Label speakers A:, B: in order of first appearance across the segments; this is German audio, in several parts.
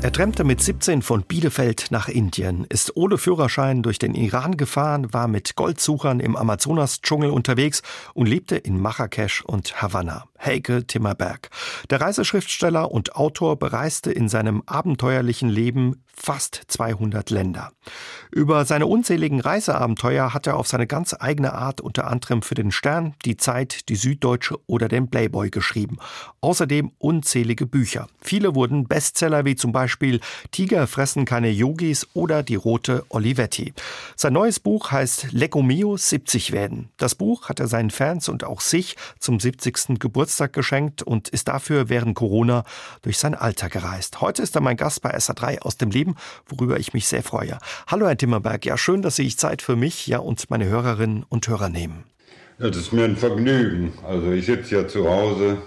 A: Er tramte mit 17 von Bielefeld nach Indien, ist ohne Führerschein durch den Iran gefahren, war mit Goldsuchern im Amazonas-Dschungel unterwegs und lebte in Marrakesch und Havanna. Heike Timmerberg. Der Reiseschriftsteller und Autor bereiste in seinem abenteuerlichen Leben fast 200 Länder. Über seine unzähligen Reiseabenteuer hat er auf seine ganz eigene Art unter anderem für den Stern, die Zeit, die Süddeutsche oder den Playboy geschrieben. Außerdem unzählige Bücher. Viele wurden Bestseller wie zum Beispiel Tiger fressen keine Yogis oder Die rote Olivetti. Sein neues Buch heißt Lecco Mio 70 werden. Das Buch hat er seinen Fans und auch sich zum 70. Geburtstag geschenkt und ist dafür während Corona durch sein Alter gereist. Heute ist er mein Gast bei SA3 aus dem Leben worüber ich mich sehr freue. Hallo, Herr Timmerberg. Ja, schön, dass Sie sich Zeit für mich ja, und meine Hörerinnen und Hörer nehmen.
B: Das ist mir ein Vergnügen. Also ich sitze ja zu Hause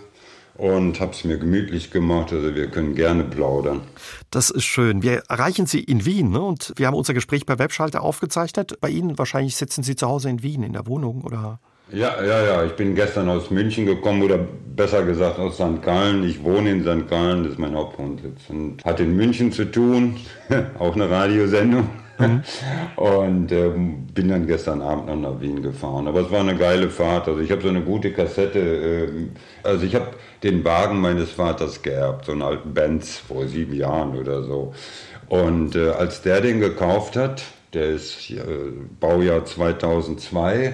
B: und habe es mir gemütlich gemacht. Also wir können gerne plaudern.
A: Das ist schön. Wir erreichen Sie in Wien ne? und wir haben unser Gespräch per Webschalter aufgezeichnet. Bei Ihnen wahrscheinlich sitzen Sie zu Hause in Wien in der Wohnung oder?
B: Ja, ja, ja. Ich bin gestern aus München gekommen oder besser gesagt aus St. Gallen. Ich wohne in St. Gallen, das ist mein Hauptwohnsitz. Und hat in München zu tun, auch eine Radiosendung. Mhm. Und ähm, bin dann gestern Abend noch nach Wien gefahren. Aber es war eine geile Fahrt. Also ich habe so eine gute Kassette. Äh, also ich habe den Wagen meines Vaters geerbt, so einen alten Benz vor sieben Jahren oder so. Und äh, als der den gekauft hat, der ist äh, Baujahr 2002,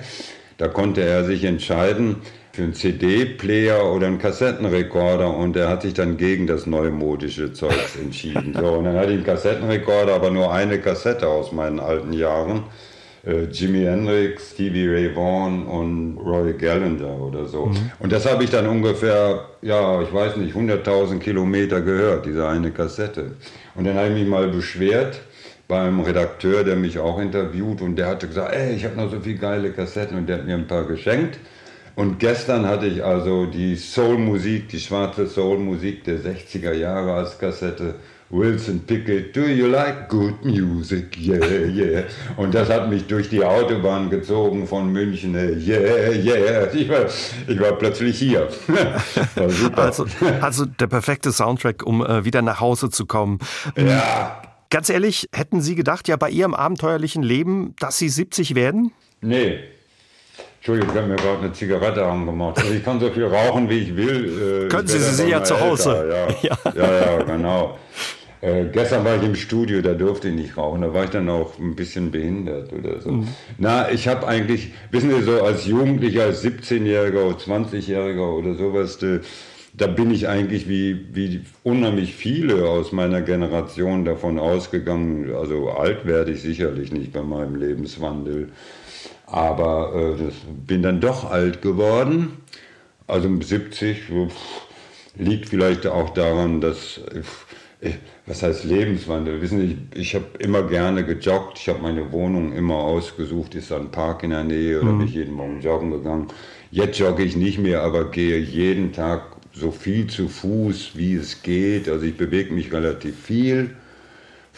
B: da konnte er sich entscheiden für einen CD-Player oder einen Kassettenrekorder und er hat sich dann gegen das neumodische Zeugs entschieden. So, und dann hatte ich einen Kassettenrekorder, aber nur eine Kassette aus meinen alten Jahren. Äh, Jimi Hendrix, Stevie Ray Vaughan und Roy Gallagher oder so. Mhm. Und das habe ich dann ungefähr, ja, ich weiß nicht, 100.000 Kilometer gehört, diese eine Kassette. Und dann habe ich mich mal beschwert, beim Redakteur, der mich auch interviewt und der hatte gesagt, ey, ich habe noch so viele geile Kassetten und der hat mir ein paar geschenkt. Und gestern hatte ich also die Soul-Musik, die schwarze Soul-Musik der 60er Jahre als Kassette. Wilson Pickett, do you like good music? Yeah, yeah. Und das hat mich durch die Autobahn gezogen von München. Yeah, yeah. Ich war, ich war plötzlich hier.
A: War also, also der perfekte Soundtrack, um äh, wieder nach Hause zu kommen.
B: Ja.
A: Ganz ehrlich, hätten Sie gedacht, ja, bei Ihrem abenteuerlichen Leben, dass Sie 70 werden?
B: Nee. Entschuldigung, ich habe mir gerade eine Zigarette angemacht. Also ich kann so viel rauchen, wie ich will.
A: Äh, Können Sie sie ja zu Hause?
B: Ja, ja, ja, ja genau. Äh, gestern war ich im Studio, da durfte ich nicht rauchen. Da war ich dann auch ein bisschen behindert oder so. Mhm. Na, ich habe eigentlich, wissen Sie, so als Jugendlicher, als 17-Jähriger oder 20-Jähriger oder sowas, da bin ich eigentlich wie, wie unheimlich viele aus meiner Generation davon ausgegangen, also alt werde ich sicherlich nicht bei meinem Lebenswandel, aber äh, bin dann doch alt geworden, also 70, liegt vielleicht auch daran, dass, was heißt Lebenswandel, wissen Sie, ich, ich habe immer gerne gejoggt, ich habe meine Wohnung immer ausgesucht, ist da ein Park in der Nähe oder mhm. bin ich jeden Morgen joggen gegangen. Jetzt jogge ich nicht mehr, aber gehe jeden Tag so viel zu Fuß, wie es geht. Also ich bewege mich relativ viel.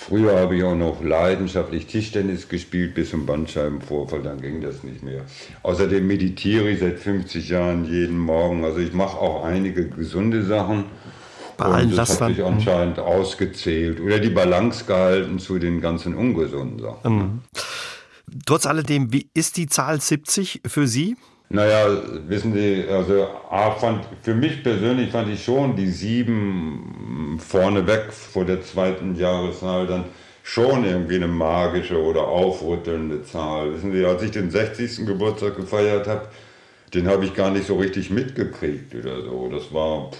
B: Früher habe ich auch noch leidenschaftlich Tischtennis gespielt bis zum Bandscheibenvorfall, dann ging das nicht mehr. Außerdem meditiere ich seit 50 Jahren jeden Morgen. Also ich mache auch einige gesunde Sachen.
A: Bei allen
B: das
A: Lastern.
B: hat sich anscheinend mhm. ausgezählt oder die Balance gehalten zu den ganzen ungesunden Sachen. Mhm.
A: Trotz alledem, wie ist die Zahl 70 für Sie?
B: Naja, wissen Sie, also A fand, für mich persönlich fand ich schon die sieben vorneweg vor der zweiten Jahreszahl dann schon irgendwie eine magische oder aufrüttelnde Zahl. Wissen Sie, als ich den 60. Geburtstag gefeiert habe, den habe ich gar nicht so richtig mitgekriegt oder so. Das war,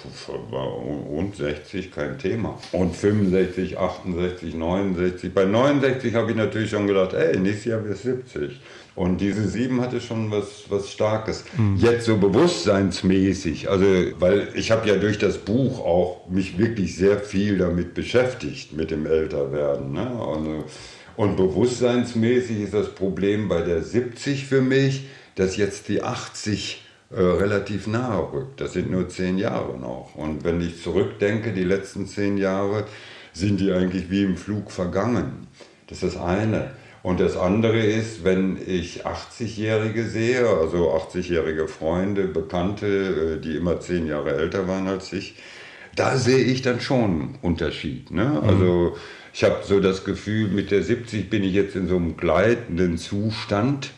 B: war rund 60 kein Thema. Und 65, 68, 69. Bei 69 habe ich natürlich schon gedacht, ey, nächstes Jahr wird 70. Und diese sieben hatte schon was, was Starkes. Mhm. Jetzt so bewusstseinsmäßig, also weil ich habe ja durch das Buch auch mich wirklich sehr viel damit beschäftigt, mit dem Älterwerden. Ne? Also, und bewusstseinsmäßig ist das Problem bei der 70 für mich, dass jetzt die 80 äh, relativ nahe rückt. Das sind nur zehn Jahre noch. Und wenn ich zurückdenke, die letzten zehn Jahre sind die eigentlich wie im Flug vergangen. Das ist das eine. Und das andere ist, wenn ich 80-Jährige sehe, also 80-jährige Freunde, Bekannte, äh, die immer zehn Jahre älter waren als ich, da sehe ich dann schon einen Unterschied. Ne? Mhm. Also ich habe so das Gefühl, mit der 70 bin ich jetzt in so einem gleitenden Zustand.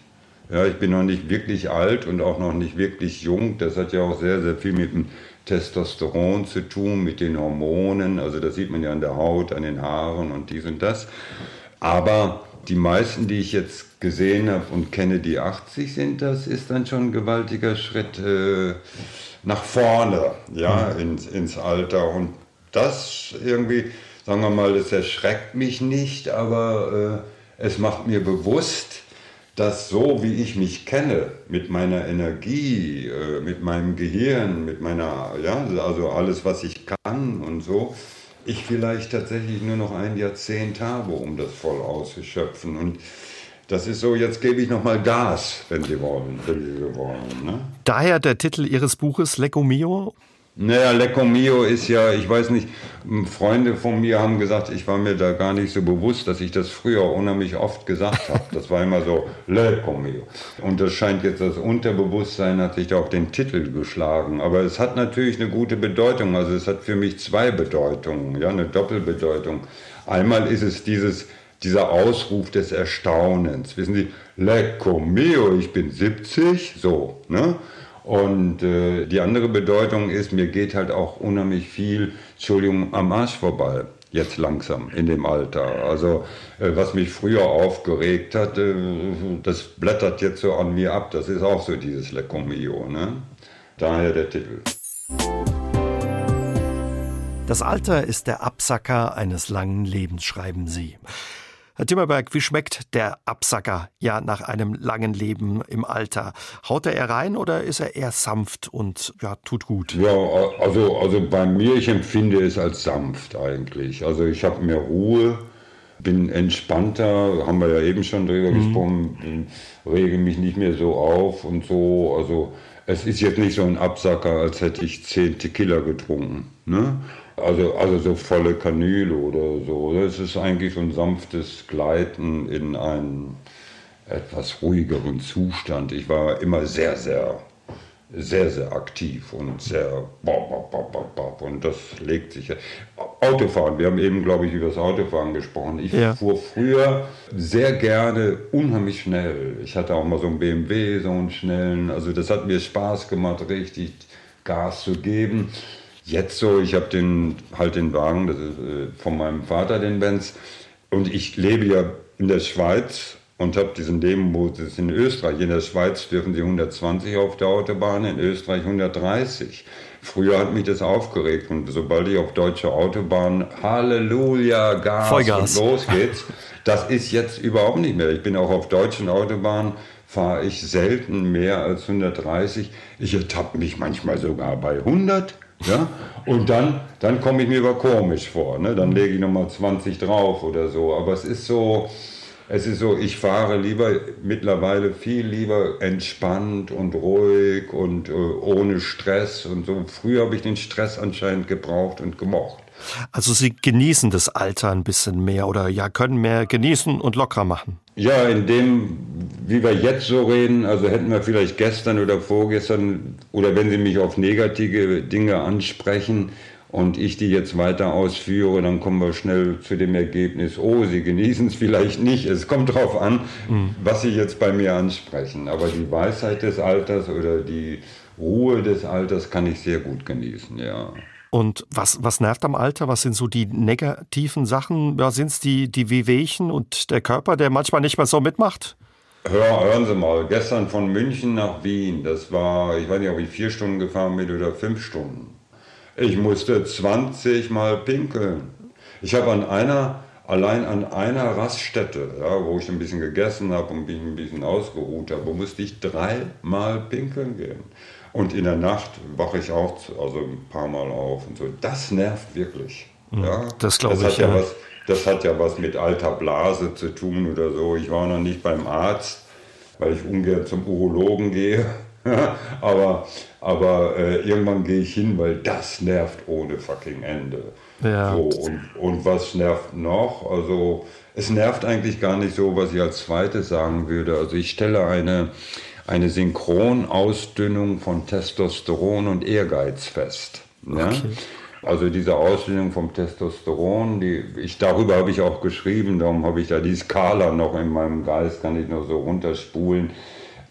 B: Ja, ich bin noch nicht wirklich alt und auch noch nicht wirklich jung. Das hat ja auch sehr, sehr viel mit dem Testosteron zu tun, mit den Hormonen. Also das sieht man ja an der Haut, an den Haaren und dies und das. Aber die meisten, die ich jetzt gesehen habe und kenne, die 80 sind, das ist dann schon ein gewaltiger Schritt äh, nach vorne, ja, mhm. ins, ins Alter. Und das irgendwie, sagen wir mal, das erschreckt mich nicht, aber äh, es macht mir bewusst, dass so wie ich mich kenne, mit meiner Energie, äh, mit meinem Gehirn, mit meiner, ja, also alles, was ich kann und so, ich vielleicht tatsächlich nur noch ein Jahrzehnt habe, um das voll auszuschöpfen. Und das ist so, jetzt gebe ich nochmal Gas, wenn Sie wollen, wenn Sie wollen. Ne?
A: Daher der Titel Ihres Buches Lecco Mio.
B: Naja, Lecco Mio ist ja, ich weiß nicht, Freunde von mir haben gesagt, ich war mir da gar nicht so bewusst, dass ich das früher unheimlich oft gesagt habe. Das war immer so, Lecco Mio. Und das scheint jetzt das Unterbewusstsein hat sich da auf den Titel geschlagen. Aber es hat natürlich eine gute Bedeutung. Also es hat für mich zwei Bedeutungen, ja, eine Doppelbedeutung. Einmal ist es dieses, dieser Ausruf des Erstaunens. Wissen Sie, Lecco Mio, ich bin 70, so, ne? Und äh, die andere Bedeutung ist, mir geht halt auch unheimlich viel, Entschuldigung, am Arsch vorbei. Jetzt langsam in dem Alter. Also äh, was mich früher aufgeregt hat, äh, das blättert jetzt so an mir ab. Das ist auch so dieses Lecomio. Ne? Daher der Titel.
A: Das Alter ist der Absacker eines langen Lebens, schreiben Sie. Herr Timmerberg, wie schmeckt der Absacker ja nach einem langen Leben im Alter? Haut er rein oder ist er eher sanft und ja, tut gut?
B: Ja, also, also bei mir, ich empfinde es als sanft eigentlich. Also ich habe mehr Ruhe, bin entspannter, haben wir ja eben schon drüber mhm. gesprochen, rege mich nicht mehr so auf und so. Also es ist jetzt nicht so ein Absacker, als hätte ich zehn Tequila getrunken. Ne? Also, also so volle Kanüle oder so. Das ist eigentlich so ein sanftes Gleiten in einen etwas ruhigeren Zustand. Ich war immer sehr, sehr, sehr, sehr aktiv und sehr und das legt sich. Autofahren, wir haben eben, glaube ich, über das Autofahren gesprochen. Ich ja. fuhr früher sehr gerne unheimlich schnell. Ich hatte auch mal so einen BMW, so einen schnellen. Also das hat mir Spaß gemacht, richtig Gas zu geben. Jetzt so, ich habe den halt den Wagen, das ist äh, von meinem Vater, den Benz. Und ich lebe ja in der Schweiz und habe diesen Lebenmodus in Österreich. In der Schweiz dürfen sie 120 auf der Autobahn, in Österreich 130. Früher hat mich das aufgeregt und sobald ich auf deutsche Autobahn, Halleluja, Gas
A: Vollgas.
B: und los geht's. Das ist jetzt überhaupt nicht mehr. Ich bin auch auf deutschen Autobahnen, fahre ich selten mehr als 130. Ich ertappe mich manchmal sogar bei 100. Ja? Und dann, dann komme ich mir aber komisch vor. Ne? Dann lege ich nochmal 20 drauf oder so. Aber es ist so, es ist so, ich fahre lieber mittlerweile viel lieber entspannt und ruhig und äh, ohne Stress und so. Früher habe ich den Stress anscheinend gebraucht und gemocht.
A: Also Sie genießen das Alter ein bisschen mehr oder ja, können mehr genießen und lockerer machen.
B: Ja, in dem, wie wir jetzt so reden, also hätten wir vielleicht gestern oder vorgestern, oder wenn Sie mich auf negative Dinge ansprechen und ich die jetzt weiter ausführe, dann kommen wir schnell zu dem Ergebnis, oh, Sie genießen es vielleicht nicht. Es kommt darauf an, mhm. was Sie jetzt bei mir ansprechen. Aber die Weisheit des Alters oder die Ruhe des Alters kann ich sehr gut genießen, ja.
A: Und was, was nervt am Alter? Was sind so die negativen Sachen? Ja, sind es die, die Wehwehchen und der Körper, der manchmal nicht mehr so mitmacht?
B: Hör, hören Sie mal, gestern von München nach Wien, das war, ich weiß nicht, ob ich vier Stunden gefahren bin oder fünf Stunden. Ich musste 20 Mal pinkeln. Ich habe an einer, allein an einer Raststätte, ja, wo ich ein bisschen gegessen habe und mich ein bisschen ausgeruht habe, musste ich dreimal pinkeln gehen. Und in der Nacht wache ich auch also ein paar Mal auf und so. Das nervt wirklich.
A: Mhm. Ja? Das glaube ich.
B: Hat ja, ja. Was, das hat ja was mit alter Blase zu tun oder so. Ich war noch nicht beim Arzt, weil ich ungern zum Urologen gehe. aber aber äh, irgendwann gehe ich hin, weil das nervt ohne fucking Ende. Ja. So, und, und was nervt noch? Also es nervt eigentlich gar nicht so, was ich als zweites sagen würde. Also ich stelle eine, eine Synchronausdünnung von Testosteron und Ehrgeiz fest. Ja? Okay. Also diese Ausdünnung vom Testosteron, die, ich, darüber habe ich auch geschrieben, darum habe ich da die Skala noch in meinem Geist, kann ich noch so runterspulen.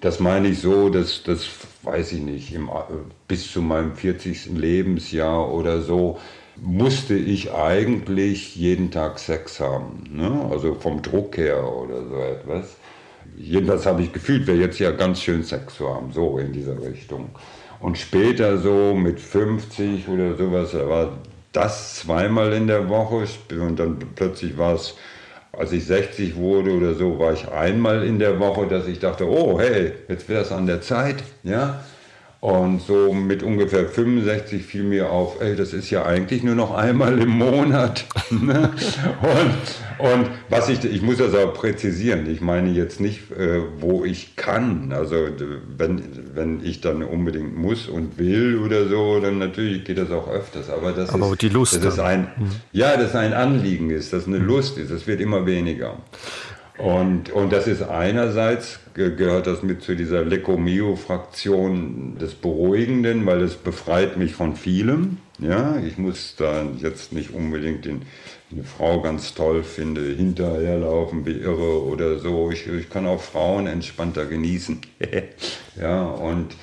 B: Das meine ich so, dass das weiß ich nicht, im, bis zu meinem 40. Lebensjahr oder so, musste ich eigentlich jeden Tag Sex haben. Ne? Also vom Druck her oder so etwas. Jedenfalls habe ich gefühlt, wäre jetzt ja ganz schön Sex zu haben, so in dieser Richtung. Und später so mit 50 oder sowas, da war das zweimal in der Woche und dann plötzlich war es, als ich 60 wurde oder so, war ich einmal in der Woche, dass ich dachte, oh hey, jetzt wäre es an der Zeit, ja. Und so mit ungefähr 65 fiel mir auf, ey, das ist ja eigentlich nur noch einmal im Monat. Ne? und, und was ich, ich muss das auch präzisieren, ich meine jetzt nicht, äh, wo ich kann. Also wenn, wenn ich dann unbedingt muss und will oder so, dann natürlich geht das auch öfters. Aber das
A: Aber
B: ist,
A: die Lust.
B: Das ist ein, mhm. Ja, das ein Anliegen ist, dass eine. Lust ist. Das wird immer weniger. Und, und das ist einerseits, gehört das mit zu dieser Lecomio-Fraktion des Beruhigenden, weil es befreit mich von vielem. Ja, ich muss da jetzt nicht unbedingt den, eine Frau ganz toll finde, hinterherlaufen wie irre oder so. Ich, ich kann auch Frauen entspannter genießen. ja, und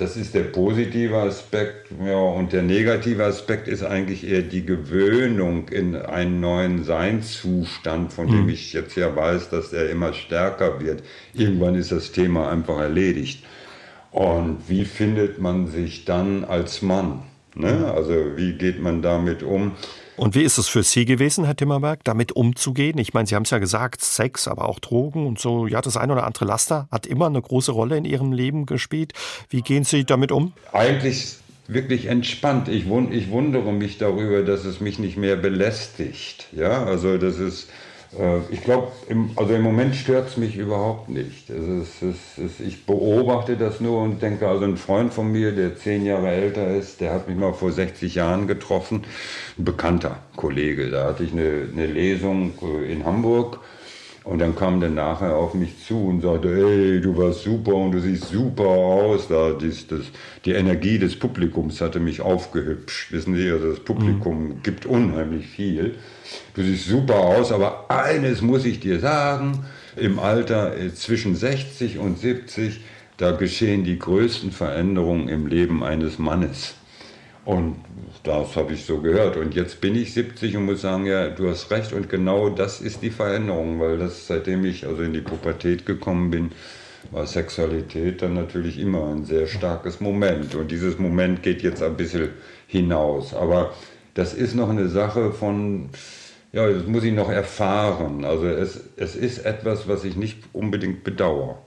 B: das ist der positive Aspekt. Ja, und der negative Aspekt ist eigentlich eher die Gewöhnung in einen neuen Seinszustand, von dem mhm. ich jetzt ja weiß, dass er immer stärker wird. Irgendwann ist das Thema einfach erledigt. Und wie findet man sich dann als Mann? Ne? Also wie geht man damit um?
A: Und wie ist es für Sie gewesen, Herr Timmerberg, damit umzugehen? Ich meine, Sie haben es ja gesagt, Sex, aber auch Drogen und so. Ja, das ein oder andere Laster hat immer eine große Rolle in Ihrem Leben gespielt. Wie gehen Sie damit um?
B: Eigentlich wirklich entspannt. Ich, wund, ich wundere mich darüber, dass es mich nicht mehr belästigt. Ja, also das ist ich glaube, also im Moment stört es mich überhaupt nicht. Es ist, es ist, ich beobachte das nur und denke, also ein Freund von mir, der zehn Jahre älter ist, der hat mich mal vor 60 Jahren getroffen, ein bekannter Kollege. Da hatte ich eine, eine Lesung äh, in Hamburg und dann kam der nachher auf mich zu und sagte, hey, du warst super und du siehst super aus. Da, dies, das, die Energie des Publikums hatte mich aufgehübscht. Wissen Sie, also das Publikum mhm. gibt unheimlich viel. Du siehst super aus, aber eines muss ich dir sagen, im Alter äh, zwischen 60 und 70, da geschehen die größten Veränderungen im Leben eines Mannes. Und das habe ich so gehört. Und jetzt bin ich 70 und muss sagen, ja, du hast recht. Und genau das ist die Veränderung, weil das, seitdem ich also in die Pubertät gekommen bin, war Sexualität dann natürlich immer ein sehr starkes Moment. Und dieses Moment geht jetzt ein bisschen hinaus. Aber das ist noch eine Sache von, ja, das muss ich noch erfahren. Also es, es ist etwas, was ich nicht unbedingt bedauere.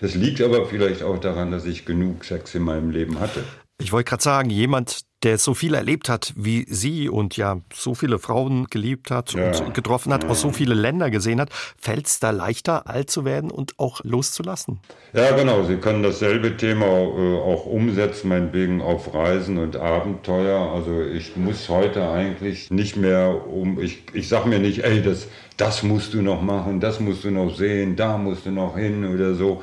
B: Das liegt aber vielleicht auch daran, dass ich genug Sex in meinem Leben hatte.
A: Ich wollte gerade sagen, jemand, der so viel erlebt hat wie Sie und ja so viele Frauen geliebt hat ja. und getroffen hat, ja. aus so viele Länder gesehen hat, fällt es da leichter, alt zu werden und auch loszulassen?
B: Ja, genau. Sie können dasselbe Thema äh, auch umsetzen, meinetwegen auf Reisen und Abenteuer. Also ich muss heute eigentlich nicht mehr um, ich, ich sage mir nicht, ey, das, das musst du noch machen, das musst du noch sehen, da musst du noch hin oder so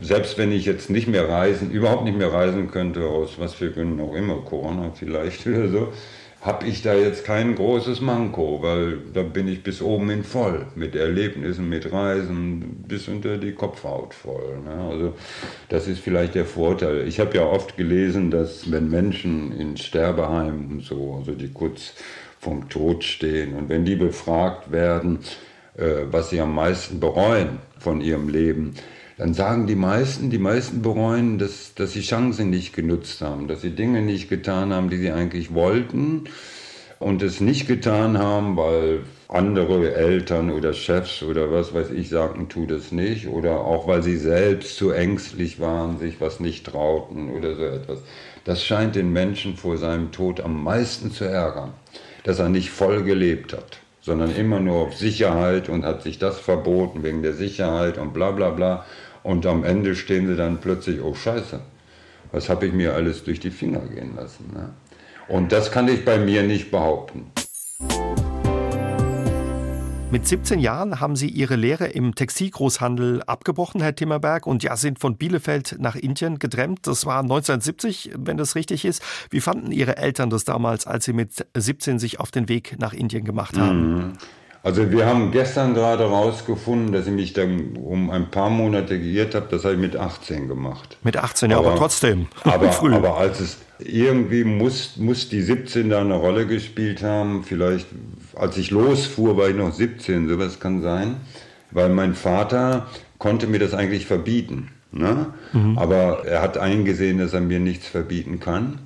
B: selbst wenn ich jetzt nicht mehr reisen, überhaupt nicht mehr reisen könnte, aus was für Gründen auch immer, Corona vielleicht oder so, habe ich da jetzt kein großes Manko, weil da bin ich bis oben hin voll mit Erlebnissen, mit Reisen, bis unter die Kopfhaut voll. Ne? Also das ist vielleicht der Vorteil. Ich habe ja oft gelesen, dass wenn Menschen in Sterbeheimen so, also die kurz vom Tod stehen und wenn die befragt werden, äh, was sie am meisten bereuen von ihrem Leben, dann sagen die meisten, die meisten bereuen, dass, dass sie Chancen nicht genutzt haben, dass sie Dinge nicht getan haben, die sie eigentlich wollten und es nicht getan haben, weil andere Eltern oder Chefs oder was weiß ich sagten, tu das nicht oder auch weil sie selbst zu ängstlich waren, sich was nicht trauten oder so etwas. Das scheint den Menschen vor seinem Tod am meisten zu ärgern, dass er nicht voll gelebt hat, sondern immer nur auf Sicherheit und hat sich das verboten wegen der Sicherheit und bla bla bla und am Ende stehen sie dann plötzlich, oh Scheiße, was habe ich mir alles durch die Finger gehen lassen. Ne? Und das kann ich bei mir nicht behaupten.
A: Mit 17 Jahren haben Sie Ihre Lehre im Textilgroßhandel abgebrochen, Herr Timmerberg, und ja, sind von Bielefeld nach Indien gedrängt. Das war 1970, wenn das richtig ist. Wie fanden Ihre Eltern das damals, als Sie mit 17 sich auf den Weg nach Indien gemacht haben?
B: Mhm. Also wir haben gestern gerade rausgefunden, dass ich mich dann um ein paar Monate geirrt habe. Das habe ich mit 18 gemacht.
A: Mit 18, ja, aber, aber trotzdem.
B: Aber, früh. aber als es irgendwie muss, muss die 17 da eine Rolle gespielt haben. Vielleicht, als ich losfuhr, war ich noch 17, sowas kann sein. Weil mein Vater konnte mir das eigentlich verbieten. Ne? Mhm. Aber er hat eingesehen, dass er mir nichts verbieten kann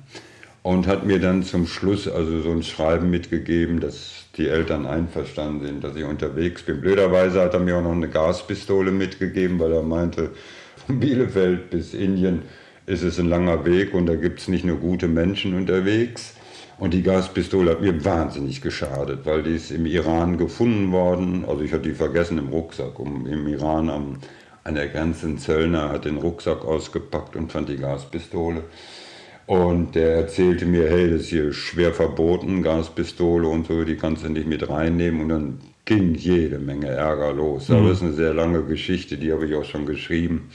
B: und hat mir dann zum Schluss also so ein Schreiben mitgegeben, dass die Eltern einverstanden sind, dass ich unterwegs bin. Blöderweise hat er mir auch noch eine Gaspistole mitgegeben, weil er meinte, von Bielefeld bis Indien ist es ein langer Weg und da gibt es nicht nur gute Menschen unterwegs. Und die Gaspistole hat mir wahnsinnig geschadet, weil die ist im Iran gefunden worden. Also ich hatte die vergessen im Rucksack. Um, Im Iran am, an der Grenze ein Zöllner hat den Rucksack ausgepackt und fand die Gaspistole. Und der erzählte mir, hey, das ist hier schwer verboten, Gaspistole und so, die kannst du nicht mit reinnehmen. Und dann ging jede Menge Ärger los. Mhm. Aber das ist eine sehr lange Geschichte, die habe ich auch schon geschrieben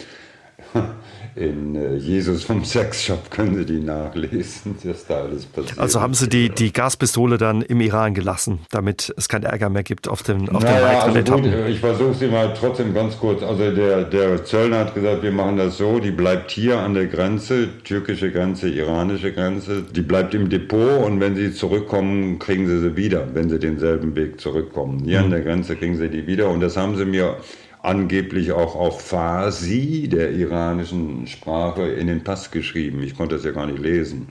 B: in äh, Jesus vom Sexshop können Sie die nachlesen, was da alles passiert.
A: Also haben Sie die, die Gaspistole dann im Iran gelassen, damit es keinen Ärger mehr gibt auf den, auf
B: naja, den also gut, Ich versuche sie mal trotzdem ganz kurz. Also der, der Zöllner hat gesagt, wir machen das so, die bleibt hier an der Grenze, türkische Grenze, iranische Grenze, die bleibt im Depot und wenn sie zurückkommen, kriegen sie sie wieder, wenn sie denselben Weg zurückkommen. Hier mhm. an der Grenze kriegen sie die wieder und das haben sie mir angeblich auch auf Farsi, der iranischen Sprache, in den Pass geschrieben. Ich konnte das ja gar nicht lesen.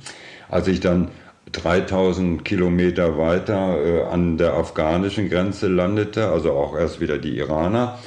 B: Als ich dann 3000 Kilometer weiter äh, an der afghanischen Grenze landete, also auch erst wieder die Iraner,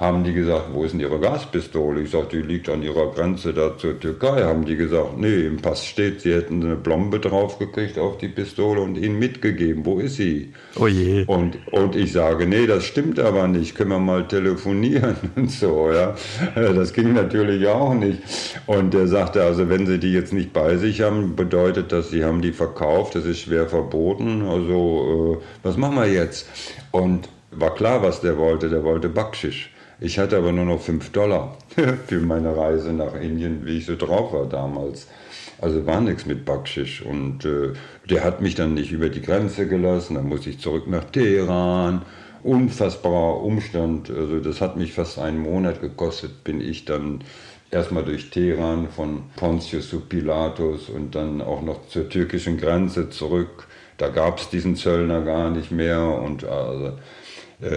B: haben die gesagt, wo ist denn Ihre Gaspistole? Ich sagte, die liegt an Ihrer Grenze da zur Türkei. Haben die gesagt, nee, im Pass steht, Sie hätten eine Blombe draufgekriegt auf die Pistole und Ihnen mitgegeben. Wo ist sie?
A: Oh je.
B: Und, und ich sage, nee, das stimmt aber nicht. Können wir mal telefonieren und so, ja. Das ging natürlich auch nicht. Und er sagte, also wenn Sie die jetzt nicht bei sich haben, bedeutet das, Sie haben die verkauft. Das ist schwer verboten. Also, äh, was machen wir jetzt? Und war klar, was der wollte. Der wollte Backschisch. Ich hatte aber nur noch 5 Dollar für meine Reise nach Indien, wie ich so drauf war damals. Also war nichts mit Bakschisch. Und äh, der hat mich dann nicht über die Grenze gelassen. Dann musste ich zurück nach Teheran. Unfassbarer Umstand. Also das hat mich fast einen Monat gekostet, bin ich dann erstmal durch Teheran von Pontius zu Pilatus und dann auch noch zur türkischen Grenze zurück. Da gab es diesen Zöllner gar nicht mehr. Und also,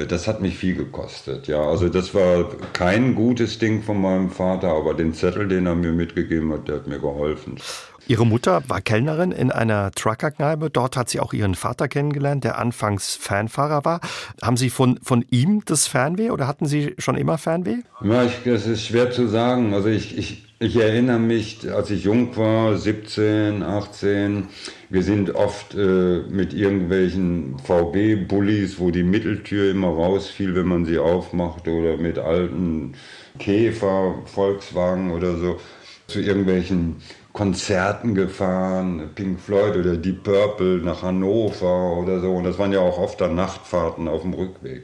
B: das hat mich viel gekostet. Ja, also das war kein gutes Ding von meinem Vater, aber den Zettel, den er mir mitgegeben hat, der hat mir geholfen.
A: Ihre Mutter war Kellnerin in einer Truckerkneipe. Dort hat sie auch ihren Vater kennengelernt, der anfangs Fanfahrer war. Haben Sie von, von ihm das Fernweh oder hatten Sie schon immer Fernweh?
B: Ja, ich, das ist schwer zu sagen. Also ich, ich, ich erinnere mich, als ich jung war, 17, 18, wir sind oft äh, mit irgendwelchen VW-Bullis, wo die Mitteltür immer rausfiel, wenn man sie aufmachte, oder mit alten Käfer, Volkswagen oder so, zu irgendwelchen Konzerten gefahren, Pink Floyd oder Deep Purple nach Hannover oder so. Und das waren ja auch oft dann Nachtfahrten auf dem Rückweg.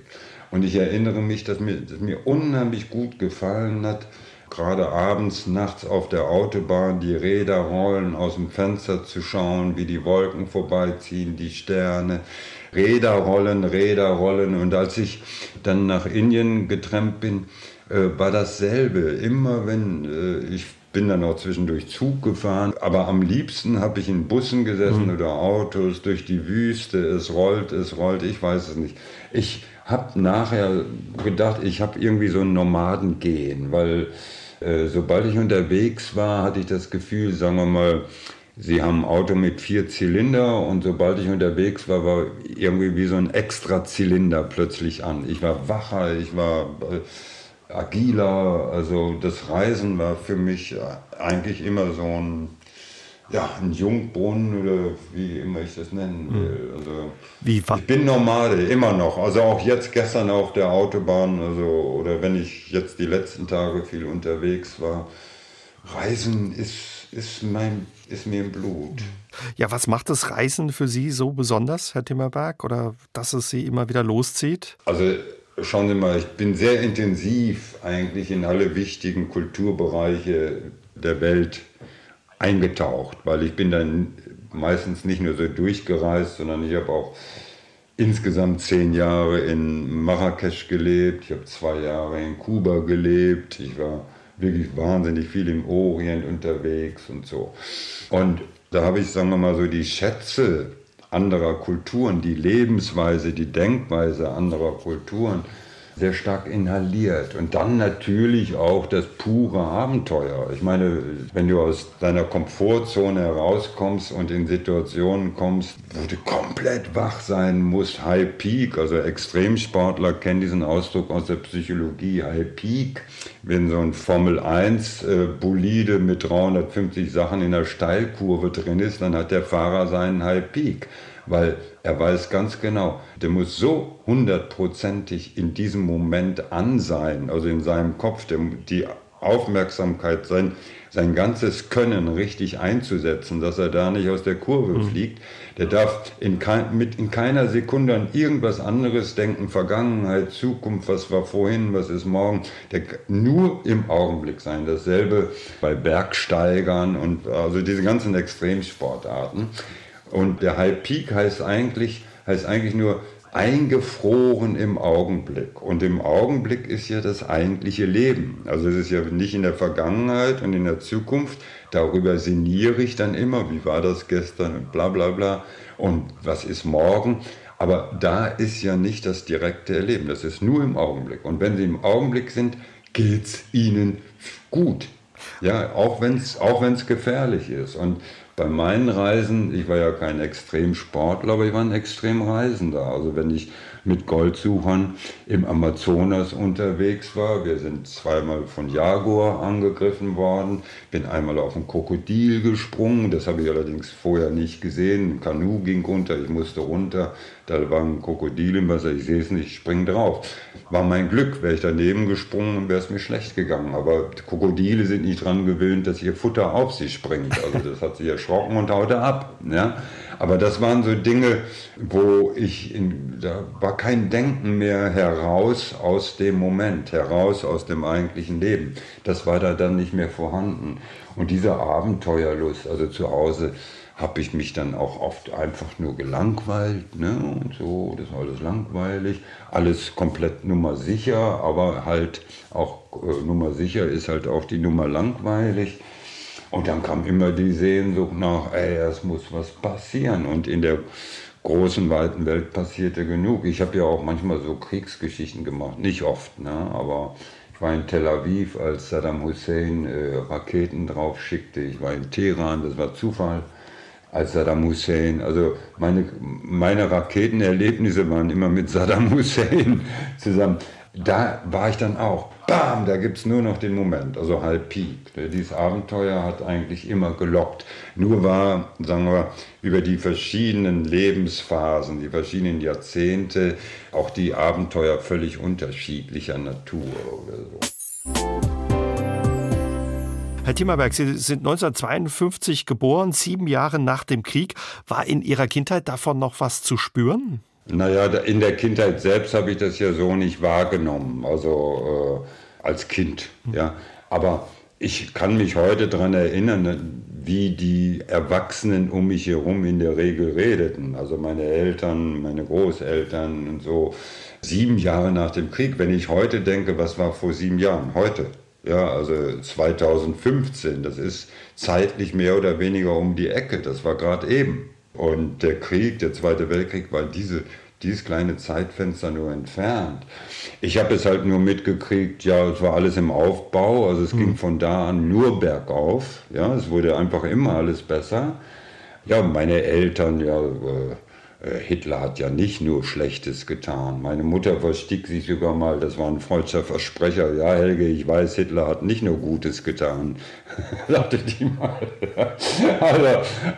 B: Und ich erinnere mich, dass mir, dass mir unheimlich gut gefallen hat, gerade abends, nachts auf der Autobahn die Räder rollen, aus dem Fenster zu schauen, wie die Wolken vorbeiziehen, die Sterne. Räder rollen, Räder rollen. Und als ich dann nach Indien getrennt bin, äh, war dasselbe. Immer wenn äh, ich bin dann auch zwischendurch Zug gefahren, aber am liebsten habe ich in Bussen gesessen mhm. oder Autos durch die Wüste. Es rollt, es rollt, ich weiß es nicht. Ich habe nachher gedacht, ich habe irgendwie so ein Nomadengehen, weil sobald ich unterwegs war, hatte ich das Gefühl, sagen wir mal, Sie haben ein Auto mit vier Zylinder und sobald ich unterwegs war, war irgendwie wie so ein extra Zylinder plötzlich an. Ich war wacher, ich war äh, agiler. Also das Reisen war für mich eigentlich immer so ein, ja, ein Jungbrunnen oder wie immer ich das nennen hm. will. Also wie, ich bin Nomade, immer noch. Also auch jetzt gestern auf der Autobahn, also oder wenn ich jetzt die letzten Tage viel unterwegs war. Reisen ist ist, mein, ist mir im Blut.
A: Ja, was macht das Reisen für Sie so besonders, Herr Timmerberg? Oder dass es Sie immer wieder loszieht?
B: Also schauen Sie mal, ich bin sehr intensiv eigentlich in alle wichtigen Kulturbereiche der Welt eingetaucht, weil ich bin dann meistens nicht nur so durchgereist, sondern ich habe auch insgesamt zehn Jahre in Marrakesch gelebt, ich habe zwei Jahre in Kuba gelebt, ich war wirklich wahnsinnig viel im Orient unterwegs und so. Und da habe ich, sagen wir mal so, die Schätze anderer Kulturen, die Lebensweise, die Denkweise anderer Kulturen sehr stark inhaliert. Und dann natürlich auch das pure Abenteuer. Ich meine, wenn du aus deiner Komfortzone herauskommst und in Situationen kommst, wo du komplett wach sein musst, High Peak, also Extremsportler kennen diesen Ausdruck aus der Psychologie, High Peak, wenn so ein Formel 1 äh, Bolide mit 350 Sachen in der Steilkurve drin ist, dann hat der Fahrer seinen High Peak weil er weiß ganz genau, der muss so hundertprozentig in diesem Moment an sein, also in seinem Kopf, der, die Aufmerksamkeit, sein, sein ganzes Können richtig einzusetzen, dass er da nicht aus der Kurve mhm. fliegt. Der darf in, kein, mit, in keiner Sekunde an irgendwas anderes denken, Vergangenheit, Zukunft, was war vorhin, was ist morgen. Der nur im Augenblick sein. Dasselbe bei Bergsteigern und also diese ganzen Extremsportarten. Und der High Peak heißt eigentlich, heißt eigentlich nur eingefroren im Augenblick. Und im Augenblick ist ja das eigentliche Leben. Also es ist ja nicht in der Vergangenheit und in der Zukunft. Darüber sinniere ich dann immer, wie war das gestern und bla bla bla. Und was ist morgen? Aber da ist ja nicht das direkte Erleben. Das ist nur im Augenblick. Und wenn Sie im Augenblick sind, geht es Ihnen gut. Ja, auch wenn es auch wenn's gefährlich ist. Und bei meinen Reisen, ich war ja kein Extremsportler, aber ich war ein Extremreisender. Also wenn ich mit Goldsuchern im Amazonas unterwegs war, wir sind zweimal von Jaguar angegriffen worden, bin einmal auf ein Krokodil gesprungen, das habe ich allerdings vorher nicht gesehen. Ein Kanu ging runter, ich musste runter, da war ein Krokodil im Wasser, ich sehe es nicht, ich springe drauf. War mein Glück, wäre ich daneben gesprungen, wäre es mir schlecht gegangen. Aber Krokodile sind nicht dran gewöhnt, dass ihr Futter auf sie springt. Also das hat sich erschrocken und haute ab. Ja? Aber das waren so Dinge, wo ich, in, da war kein Denken mehr heraus aus dem Moment, heraus aus dem eigentlichen Leben. Das war da dann nicht mehr vorhanden. Und diese Abenteuerlust, also zu Hause, habe ich mich dann auch oft einfach nur gelangweilt ne? und so, das war alles langweilig, alles komplett Nummer sicher, aber halt auch äh, Nummer sicher ist halt auch die Nummer langweilig. Und dann kam immer die Sehnsucht nach, ey, es muss was passieren. Und in der großen, weiten Welt passierte genug. Ich habe ja auch manchmal so Kriegsgeschichten gemacht, nicht oft, ne? aber ich war in Tel Aviv, als Saddam Hussein äh, Raketen drauf schickte. Ich war in Teheran, das war Zufall als Saddam Hussein. Also meine, meine Raketenerlebnisse waren immer mit Saddam Hussein zusammen. Da war ich dann auch. Bam, da gibt es nur noch den Moment, also halb Peak. Dieses Abenteuer hat eigentlich immer gelockt. Nur war, sagen wir, über die verschiedenen Lebensphasen, die verschiedenen Jahrzehnte, auch die Abenteuer völlig unterschiedlicher Natur oder so.
A: Herr Timmerberg, Sie sind 1952 geboren, sieben Jahre nach dem Krieg. War in Ihrer Kindheit davon noch was zu spüren?
B: Naja, in der Kindheit selbst habe ich das ja so nicht wahrgenommen, also äh, als Kind. Ja. Aber ich kann mich heute daran erinnern, wie die Erwachsenen um mich herum in der Regel redeten. Also meine Eltern, meine Großeltern und so. Sieben Jahre nach dem Krieg, wenn ich heute denke, was war vor sieben Jahren? Heute. Ja, also 2015, das ist zeitlich mehr oder weniger um die Ecke, das war gerade eben. Und der Krieg, der Zweite Weltkrieg, war diese, dieses kleine Zeitfenster nur entfernt. Ich habe es halt nur mitgekriegt, ja, es war alles im Aufbau, also es mhm. ging von da an nur bergauf, ja, es wurde einfach immer alles besser. Ja, meine Eltern, ja, äh, Hitler hat ja nicht nur Schlechtes getan. Meine Mutter verstieg sich sogar mal, das war ein falscher Versprecher. Ja, Helge, ich weiß, Hitler hat nicht nur Gutes getan. sagte die mal. also,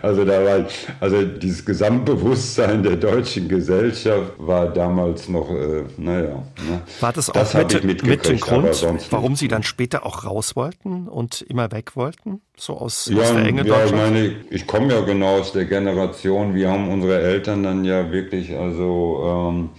B: also, da war, also dieses Gesamtbewusstsein der deutschen Gesellschaft war damals noch, äh, naja. Ne?
A: War das auch das mit, mit dem Grund, warum Sie dann später auch raus wollten und immer weg wollten? So aus,
B: ja,
A: aus der Enge
B: ja, ich meine, ich komme ja genau aus der Generation, wir haben unsere Eltern dann ja wirklich also ähm,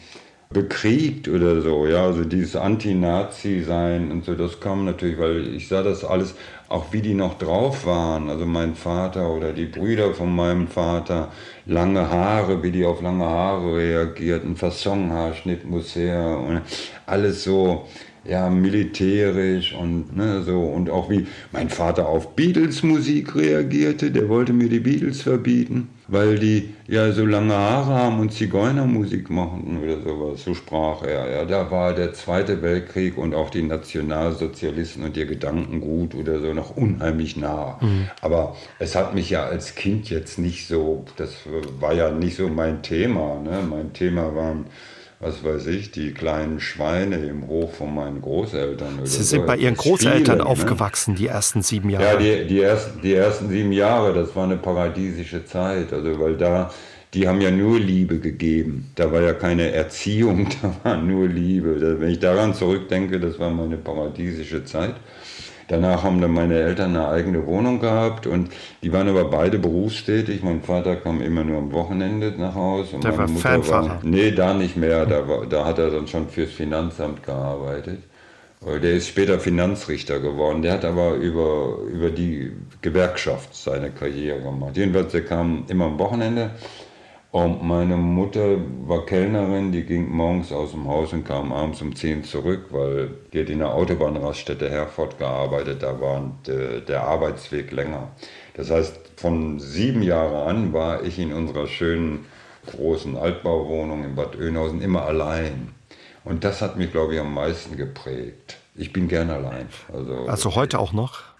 B: bekriegt oder so, ja, also dieses Anti-Nazi-Sein und so, das kam natürlich, weil ich sah das alles, auch wie die noch drauf waren, also mein Vater oder die Brüder von meinem Vater, lange Haare, wie die auf lange Haare reagierten, Fassonhaarschnitt muss her und alles so, ja, militärisch und ne, so und auch wie mein Vater auf Beatles Musik reagierte, der wollte mir die Beatles verbieten, weil die ja so lange Haare haben und Zigeunermusik machen oder sowas, so sprach er. Ja, da war der Zweite Weltkrieg und auch die Nationalsozialisten und ihr Gedankengut oder so noch unheimlich nah. Mhm. Aber es hat mich ja als Kind jetzt nicht so, das war ja nicht so mein Thema. Ne? Mein Thema waren was weiß ich, die kleinen Schweine im Hof von meinen Großeltern.
A: Sie sind so. bei Ihren Großeltern viele, ne? aufgewachsen, ne? die ersten sieben Jahre.
B: Ja, die, die, ersten, die ersten sieben Jahre, das war eine paradiesische Zeit. Also, weil da, die haben ja nur Liebe gegeben. Da war ja keine Erziehung, da war nur Liebe. Wenn ich daran zurückdenke, das war meine paradiesische Zeit. Danach haben dann meine Eltern eine eigene Wohnung gehabt und die waren aber beide berufstätig. Mein Vater kam immer nur am Wochenende nach Hause.
A: Und Der meine war Mutter Fanfahrer. War,
B: nee, da nicht mehr. Da, war, da hat er dann schon fürs Finanzamt gearbeitet. Der ist später Finanzrichter geworden. Der hat aber über, über die Gewerkschaft seine Karriere gemacht. Jedenfalls, der kam immer am Wochenende und meine Mutter war Kellnerin, die ging morgens aus dem Haus und kam abends um 10 zurück, weil die hat in der Autobahnraststätte Herford gearbeitet, da war der Arbeitsweg länger. Das heißt, von sieben Jahren an war ich in unserer schönen großen Altbauwohnung in Bad Oeynhausen immer allein. Und das hat mich, glaube ich, am meisten geprägt. Ich bin gern allein.
A: Also, also heute auch noch?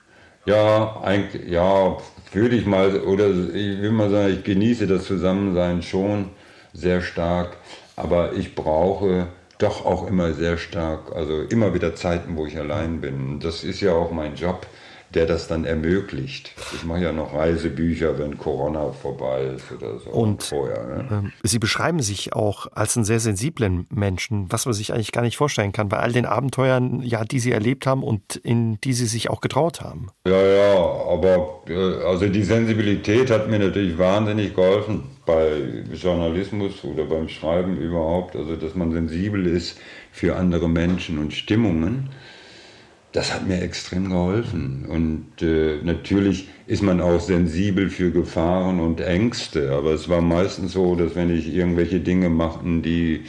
B: Ja, eigentlich, ja, würde ich mal, oder ich will mal sagen, ich genieße das Zusammensein schon sehr stark, aber ich brauche doch auch immer sehr stark, also immer wieder Zeiten, wo ich allein bin. Das ist ja auch mein Job der das dann ermöglicht. Ich mache ja noch Reisebücher, wenn Corona vorbei ist oder so.
A: Und vorher, ne? äh, Sie beschreiben sich auch als einen sehr sensiblen Menschen, was man sich eigentlich gar nicht vorstellen kann, bei all den Abenteuern, ja, die Sie erlebt haben und in die Sie sich auch getraut haben.
B: Ja, ja, aber äh, also die Sensibilität hat mir natürlich wahnsinnig geholfen bei Journalismus oder beim Schreiben überhaupt, also dass man sensibel ist für andere Menschen und Stimmungen das hat mir extrem geholfen. Und äh, natürlich ist man auch sensibel für Gefahren und Ängste. Aber es war meistens so, dass wenn ich irgendwelche Dinge machten, die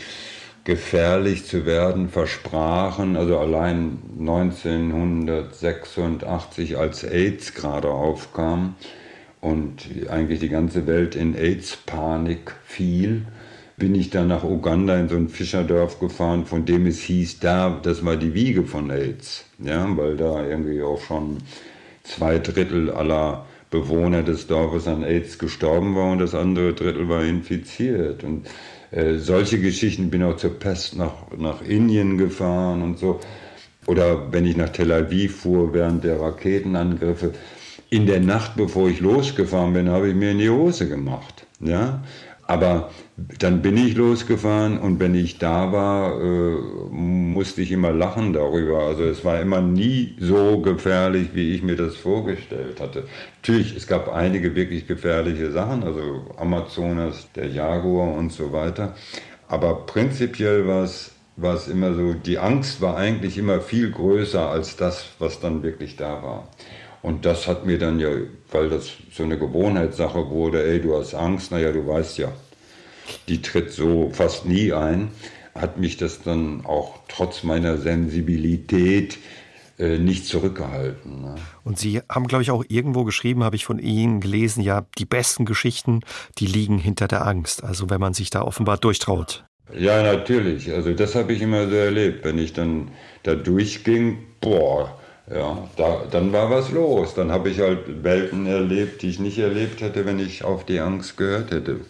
B: gefährlich zu werden versprachen, also allein 1986, als AIDS gerade aufkam und eigentlich die ganze Welt in AIDS-Panik fiel, bin ich dann nach Uganda in so ein Fischerdorf gefahren, von dem es hieß, da, das war die Wiege von AIDS. Ja, weil da irgendwie auch schon zwei Drittel aller Bewohner des Dorfes an AIDS gestorben waren und das andere Drittel war infiziert. Und äh, solche Geschichten bin auch zur Pest nach, nach Indien gefahren und so. Oder wenn ich nach Tel Aviv fuhr während der Raketenangriffe. In der Nacht, bevor ich losgefahren bin, habe ich mir in die Hose gemacht. Ja? Aber dann bin ich losgefahren und wenn ich da war, äh, musste ich immer lachen darüber. Also es war immer nie so gefährlich, wie ich mir das vorgestellt hatte. Natürlich, es gab einige wirklich gefährliche Sachen, also Amazonas, der Jaguar und so weiter. Aber prinzipiell war es war es immer so, die Angst war eigentlich immer viel größer als das, was dann wirklich da war. Und das hat mir dann ja, weil das so eine Gewohnheitssache wurde, ey, du hast Angst, naja, du weißt ja, die tritt so fast nie ein, hat mich das dann auch trotz meiner Sensibilität äh, nicht zurückgehalten. Ne?
A: Und Sie haben, glaube ich, auch irgendwo geschrieben, habe ich von Ihnen gelesen, ja, die besten Geschichten, die liegen hinter der Angst. Also wenn man sich da offenbar durchtraut.
B: Ja, natürlich. Also das habe ich immer so erlebt. Wenn ich dann da durchging, boah, ja, da, dann war was los. Dann habe ich halt Welten erlebt, die ich nicht erlebt hätte, wenn ich auf die Angst gehört hätte.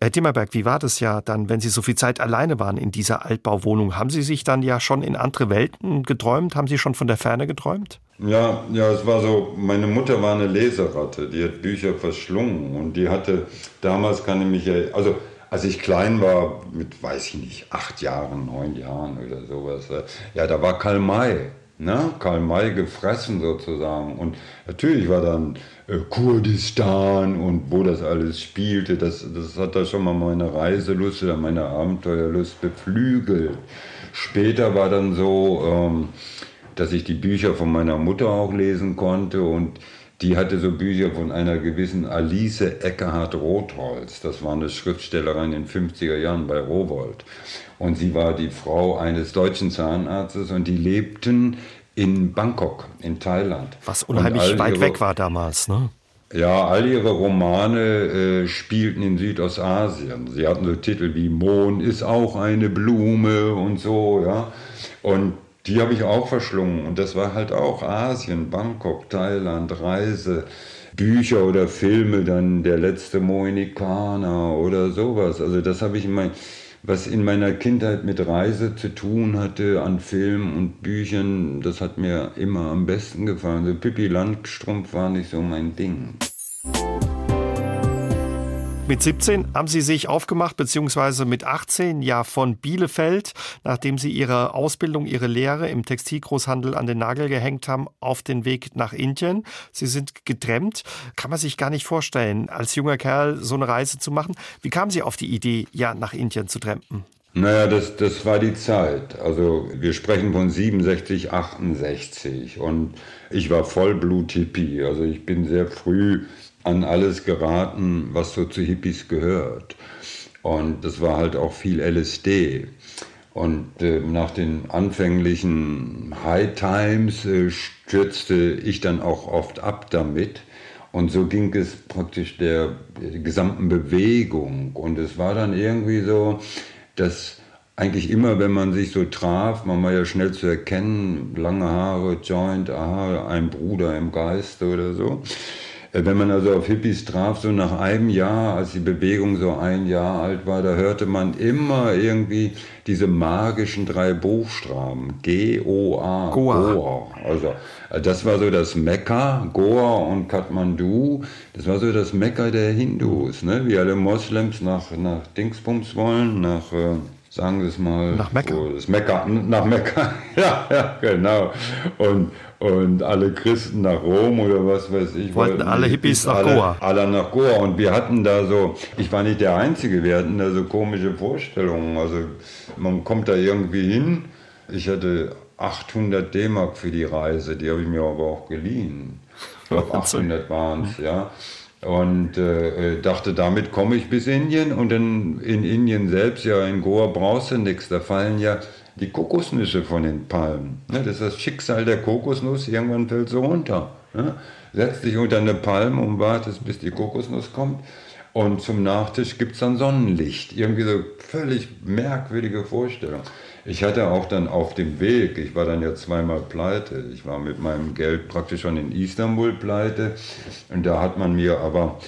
A: Herr Timmerberg, wie war das ja dann, wenn Sie so viel Zeit alleine waren in dieser Altbauwohnung? Haben Sie sich dann ja schon in andere Welten geträumt? Haben Sie schon von der Ferne geträumt?
B: Ja, ja, es war so, meine Mutter war eine Leseratte, die hat Bücher verschlungen und die hatte, damals kann ich mich, also als ich klein war, mit, weiß ich nicht, acht Jahren, neun Jahren oder sowas, ja, da war Karl May ne? Karl May gefressen sozusagen. Und natürlich war dann äh, Kurdistan und wo das alles spielte, das, das hat da schon mal meine Reiselust oder meine Abenteuerlust beflügelt. Später war dann so, ähm, dass ich die Bücher von meiner Mutter auch lesen konnte und die hatte so Bücher von einer gewissen Alice Eckehardt Rotholz. Das war eine Schriftstellerin in den 50er Jahren bei Rowold. Und sie war die Frau eines deutschen Zahnarztes und die lebten in Bangkok, in Thailand.
A: Was unheimlich weit ihre, weg war damals, ne?
B: Ja, all ihre Romane äh, spielten in Südostasien. Sie hatten so Titel wie Mond ist auch eine Blume und so, ja. Und die habe ich auch verschlungen. Und das war halt auch Asien, Bangkok, Thailand, Reise, Bücher oder Filme, dann Der letzte Mohikaner oder sowas. Also das habe ich in mein, was in meiner Kindheit mit Reise zu tun hatte, an Filmen und Büchern, das hat mir immer am besten gefallen. So Pippi Landstrumpf war nicht so mein Ding.
A: Mit 17 haben Sie sich aufgemacht, beziehungsweise mit 18 ja von Bielefeld, nachdem Sie Ihre Ausbildung, Ihre Lehre im Textilgroßhandel an den Nagel gehängt haben, auf den Weg nach Indien. Sie sind getrennt. Kann man sich gar nicht vorstellen, als junger Kerl so eine Reise zu machen. Wie kamen Sie auf die Idee, ja nach Indien zu trampen?
B: Naja, das, das war die Zeit. Also wir sprechen von 67, 68 und ich war Vollblut-Hippie. Also ich bin sehr früh an alles geraten, was so zu Hippies gehört. Und das war halt auch viel LSD. Und äh, nach den anfänglichen High Times äh, stürzte ich dann auch oft ab damit. Und so ging es praktisch der, der gesamten Bewegung. Und es war dann irgendwie so, dass eigentlich immer, wenn man sich so traf, man war ja schnell zu erkennen, lange Haare, Joint, aha, ein Bruder im Geiste oder so. Äh, wenn man also auf Hippies traf, so nach einem Jahr, als die Bewegung so ein Jahr alt war, da hörte man immer irgendwie diese magischen drei Buchstaben. G-O-A. Goa. Goa. Also, äh, das war so das Mekka, Goa und Kathmandu. Das war so das Mekka der Hindus, ne? wie alle Moslems nach, nach Dingsbums wollen, nach. Äh, sagen wir es mal.
A: Nach Mekka.
B: So, das Mekka, nach Mekka, ja, ja, genau. Und, und alle Christen nach Rom oder was weiß ich.
A: Wollten alle Hippies nach alle, Goa.
B: Alle nach Goa. Und wir hatten da so, ich war nicht der Einzige, wir hatten da so komische Vorstellungen. Also man kommt da irgendwie hin. Ich hatte 800 D-Mark für die Reise, die habe ich mir aber auch geliehen. Ich glaube 800 waren es, ja und äh, dachte, damit komme ich bis Indien und dann in Indien selbst, ja in Goa brauchst du nichts, da fallen ja die Kokosnüsse von den Palmen. Ne? Das ist das Schicksal der Kokosnuss, irgendwann fällt sie runter. Ne? Setz dich unter eine Palme und wartest, bis die Kokosnuss kommt und zum Nachtisch gibt es dann Sonnenlicht. Irgendwie so völlig merkwürdige Vorstellung. Ich hatte auch dann auf dem Weg, ich war dann ja zweimal pleite. Ich war mit meinem Geld praktisch schon in Istanbul pleite. Und da hat man mir aber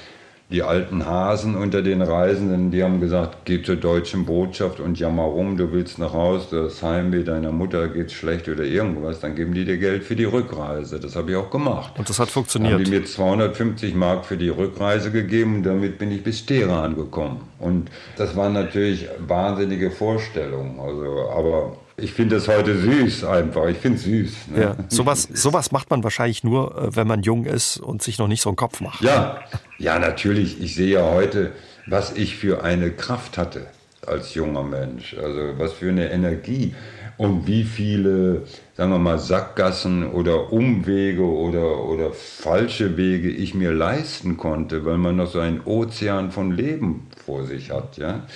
B: die alten Hasen unter den Reisenden, die haben gesagt, geh zur deutschen Botschaft und jammer rum, du willst nach Hause, das Heimweh deiner Mutter geht schlecht oder irgendwas, dann geben die dir Geld für die Rückreise. Das habe ich auch gemacht.
A: Und das hat funktioniert? Dann
B: haben die mir 250 Mark für die Rückreise gegeben und damit bin ich bis Teheran gekommen. Und das waren natürlich wahnsinnige Vorstellungen. Also, aber ich finde es heute süß einfach. Ich finde es süß.
A: Ne? Ja, sowas, sowas macht man wahrscheinlich nur, äh, wenn man jung ist und sich noch nicht so einen Kopf macht.
B: Ja, ja, natürlich. Ich sehe ja heute, was ich für eine Kraft hatte als junger Mensch. Also was für eine Energie und wie viele, sagen wir mal, Sackgassen oder Umwege oder, oder falsche Wege ich mir leisten konnte, weil man noch so einen Ozean von Leben vor sich hat. Ja?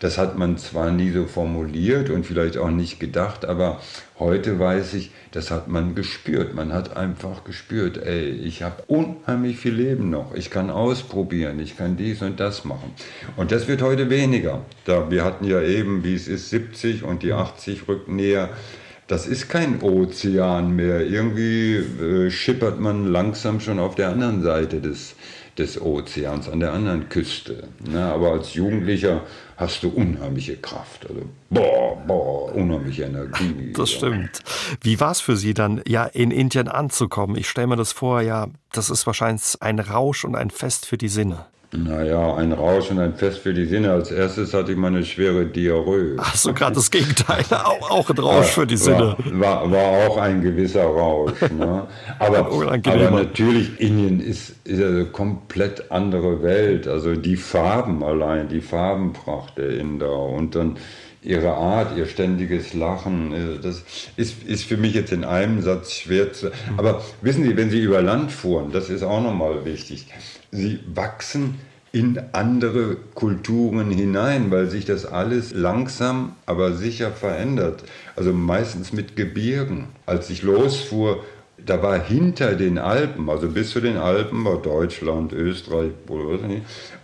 B: Das hat man zwar nie so formuliert und vielleicht auch nicht gedacht, aber heute weiß ich, das hat man gespürt. Man hat einfach gespürt, ey, ich habe unheimlich viel Leben noch. Ich kann ausprobieren, ich kann dies und das machen. Und das wird heute weniger. Da, wir hatten ja eben, wie es ist, 70 und die 80 rückt näher. Das ist kein Ozean mehr. Irgendwie äh, schippert man langsam schon auf der anderen Seite des, des Ozeans, an der anderen Küste. Na, aber als Jugendlicher hast du unheimliche Kraft. Also, boah, boah, unheimliche Energie.
A: Das stimmt. Wie war es für Sie dann, ja, in Indien anzukommen? Ich stelle mir das vor, ja, das ist wahrscheinlich ein Rausch und ein Fest für die Sinne.
B: Naja, ein Rausch und ein Fest für die Sinne. Als erstes hatte ich mal eine schwere Diarrhoe.
A: Ach so, gerade das Gegenteil. auch, auch ein Rausch für die Sinne.
B: War, war, war auch ein gewisser Rausch. Ne? Aber, aber natürlich, Indien ist, ist eine komplett andere Welt. Also die Farben allein, die Farbenpracht der Inder und dann ihre Art, ihr ständiges Lachen, äh, das ist, ist für mich jetzt in einem Satz schwer zu. Aber wissen Sie, wenn Sie über Land fuhren, das ist auch nochmal wichtig, Sie wachsen in andere Kulturen hinein, weil sich das alles langsam, aber sicher verändert. Also meistens mit Gebirgen. Als ich losfuhr, da war hinter den Alpen, also bis zu den Alpen war Deutschland, Österreich,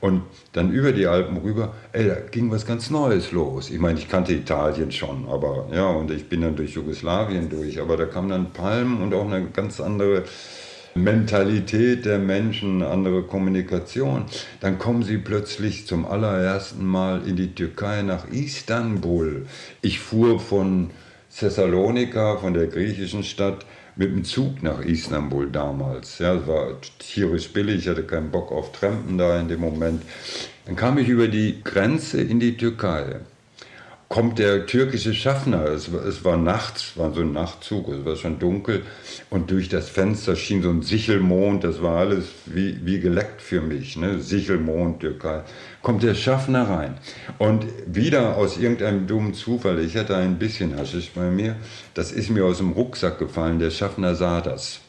B: und dann über die Alpen rüber, ey, da ging was ganz Neues los. Ich meine, ich kannte Italien schon, aber ja, und ich bin dann durch Jugoslawien durch, aber da kamen dann Palmen und auch eine ganz andere Mentalität der Menschen, andere Kommunikation. Dann kommen sie plötzlich zum allerersten Mal in die Türkei nach Istanbul. Ich fuhr von Thessalonika, von der griechischen Stadt, mit dem Zug nach Istanbul damals. Ja, es war tierisch billig, ich hatte keinen Bock auf Trampen da in dem Moment. Dann kam ich über die Grenze in die Türkei. Kommt der türkische Schaffner, es war, es war nachts, war so ein Nachtzug, es war schon dunkel und durch das Fenster schien so ein Sichelmond, das war alles wie, wie geleckt für mich, ne? Sichelmond, Türkei. Kommt der Schaffner rein und wieder aus irgendeinem dummen Zufall, ich hatte ein bisschen Haschisch bei mir, das ist mir aus dem Rucksack gefallen, der Schaffner sah das.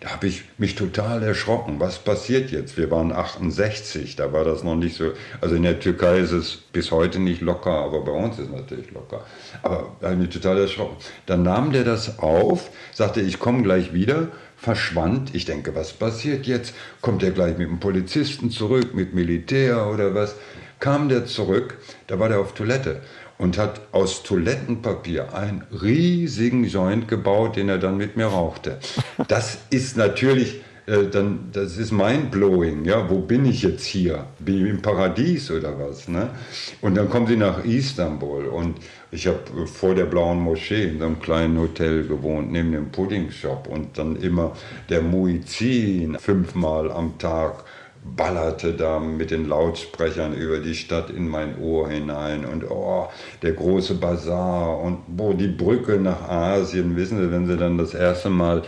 B: Da habe ich mich total erschrocken. Was passiert jetzt? Wir waren 68, da war das noch nicht so. Also in der Türkei ist es bis heute nicht locker, aber bei uns ist es natürlich locker. Aber da habe ich mich total erschrocken. Dann nahm der das auf, sagte, ich komme gleich wieder, verschwand. Ich denke, was passiert jetzt? Kommt er gleich mit dem Polizisten zurück, mit Militär oder was? Kam der zurück, da war der auf Toilette und hat aus Toilettenpapier einen riesigen Joint gebaut, den er dann mit mir rauchte. Das ist natürlich, äh, dann, das ist mindblowing, ja, wo bin ich jetzt hier? Bin ich im Paradies oder was? Ne? Und dann kommen sie nach Istanbul und ich habe äh, vor der Blauen Moschee in so einem kleinen Hotel gewohnt, neben dem Puddingshop und dann immer der Muizin fünfmal am Tag ballerte da mit den Lautsprechern über die Stadt in mein Ohr hinein und oh, der große Bazar und boah, die Brücke nach Asien, wissen Sie, wenn Sie dann das erste Mal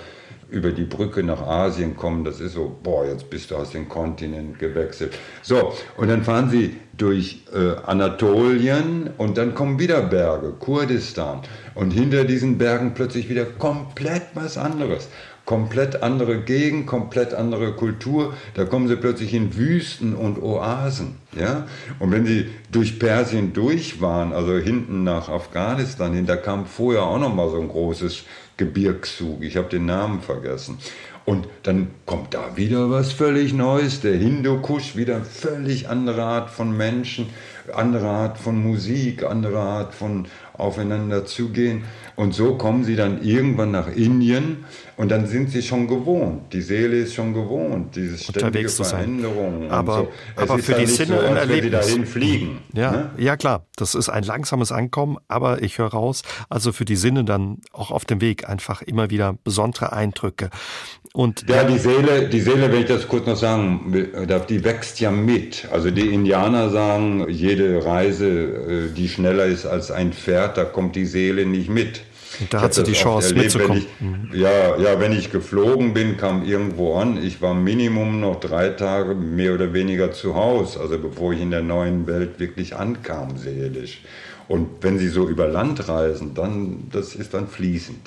B: über die Brücke nach Asien kommen, das ist so, boah, jetzt bist du aus dem Kontinent gewechselt. So, und dann fahren sie durch äh, Anatolien und dann kommen wieder Berge, Kurdistan. Und hinter diesen Bergen plötzlich wieder komplett was anderes komplett andere Gegend, komplett andere Kultur. Da kommen sie plötzlich in Wüsten und Oasen. Ja? Und wenn sie durch Persien durch waren, also hinten nach Afghanistan hin, da kam vorher auch noch mal so ein großes Gebirgszug. Ich habe den Namen vergessen. Und dann kommt da wieder was völlig Neues, der Hindukusch, wieder völlig andere Art von Menschen, andere Art von Musik, andere Art von aufeinander zugehen. Und so kommen sie dann irgendwann nach Indien und dann sind sie schon gewohnt. Die Seele ist schon gewohnt, diese ständige Veränderung.
A: Aber, so. aber für die Sinne so,
B: ein Erlebnis. dahin fliegen.
A: Ja, ne? ja, klar. Das ist ein langsames Ankommen, aber ich höre raus, also für die Sinne dann auch auf dem Weg einfach immer wieder besondere Eindrücke.
B: Und ja, die Seele, die Seele, wenn ich das kurz noch sagen die wächst ja mit. Also die Indianer sagen, jede Reise, äh, die schneller ist als ein Pferd, da kommt die Seele nicht mit.
A: Und da hat sie die Chance erlebt, mitzukommen.
B: Ich, ja, ja, wenn ich geflogen bin, kam irgendwo an. Ich war Minimum noch drei Tage mehr oder weniger zu Hause, also bevor ich in der neuen Welt wirklich ankam, seelisch. Und wenn Sie so über Land reisen, dann, das ist dann fließend.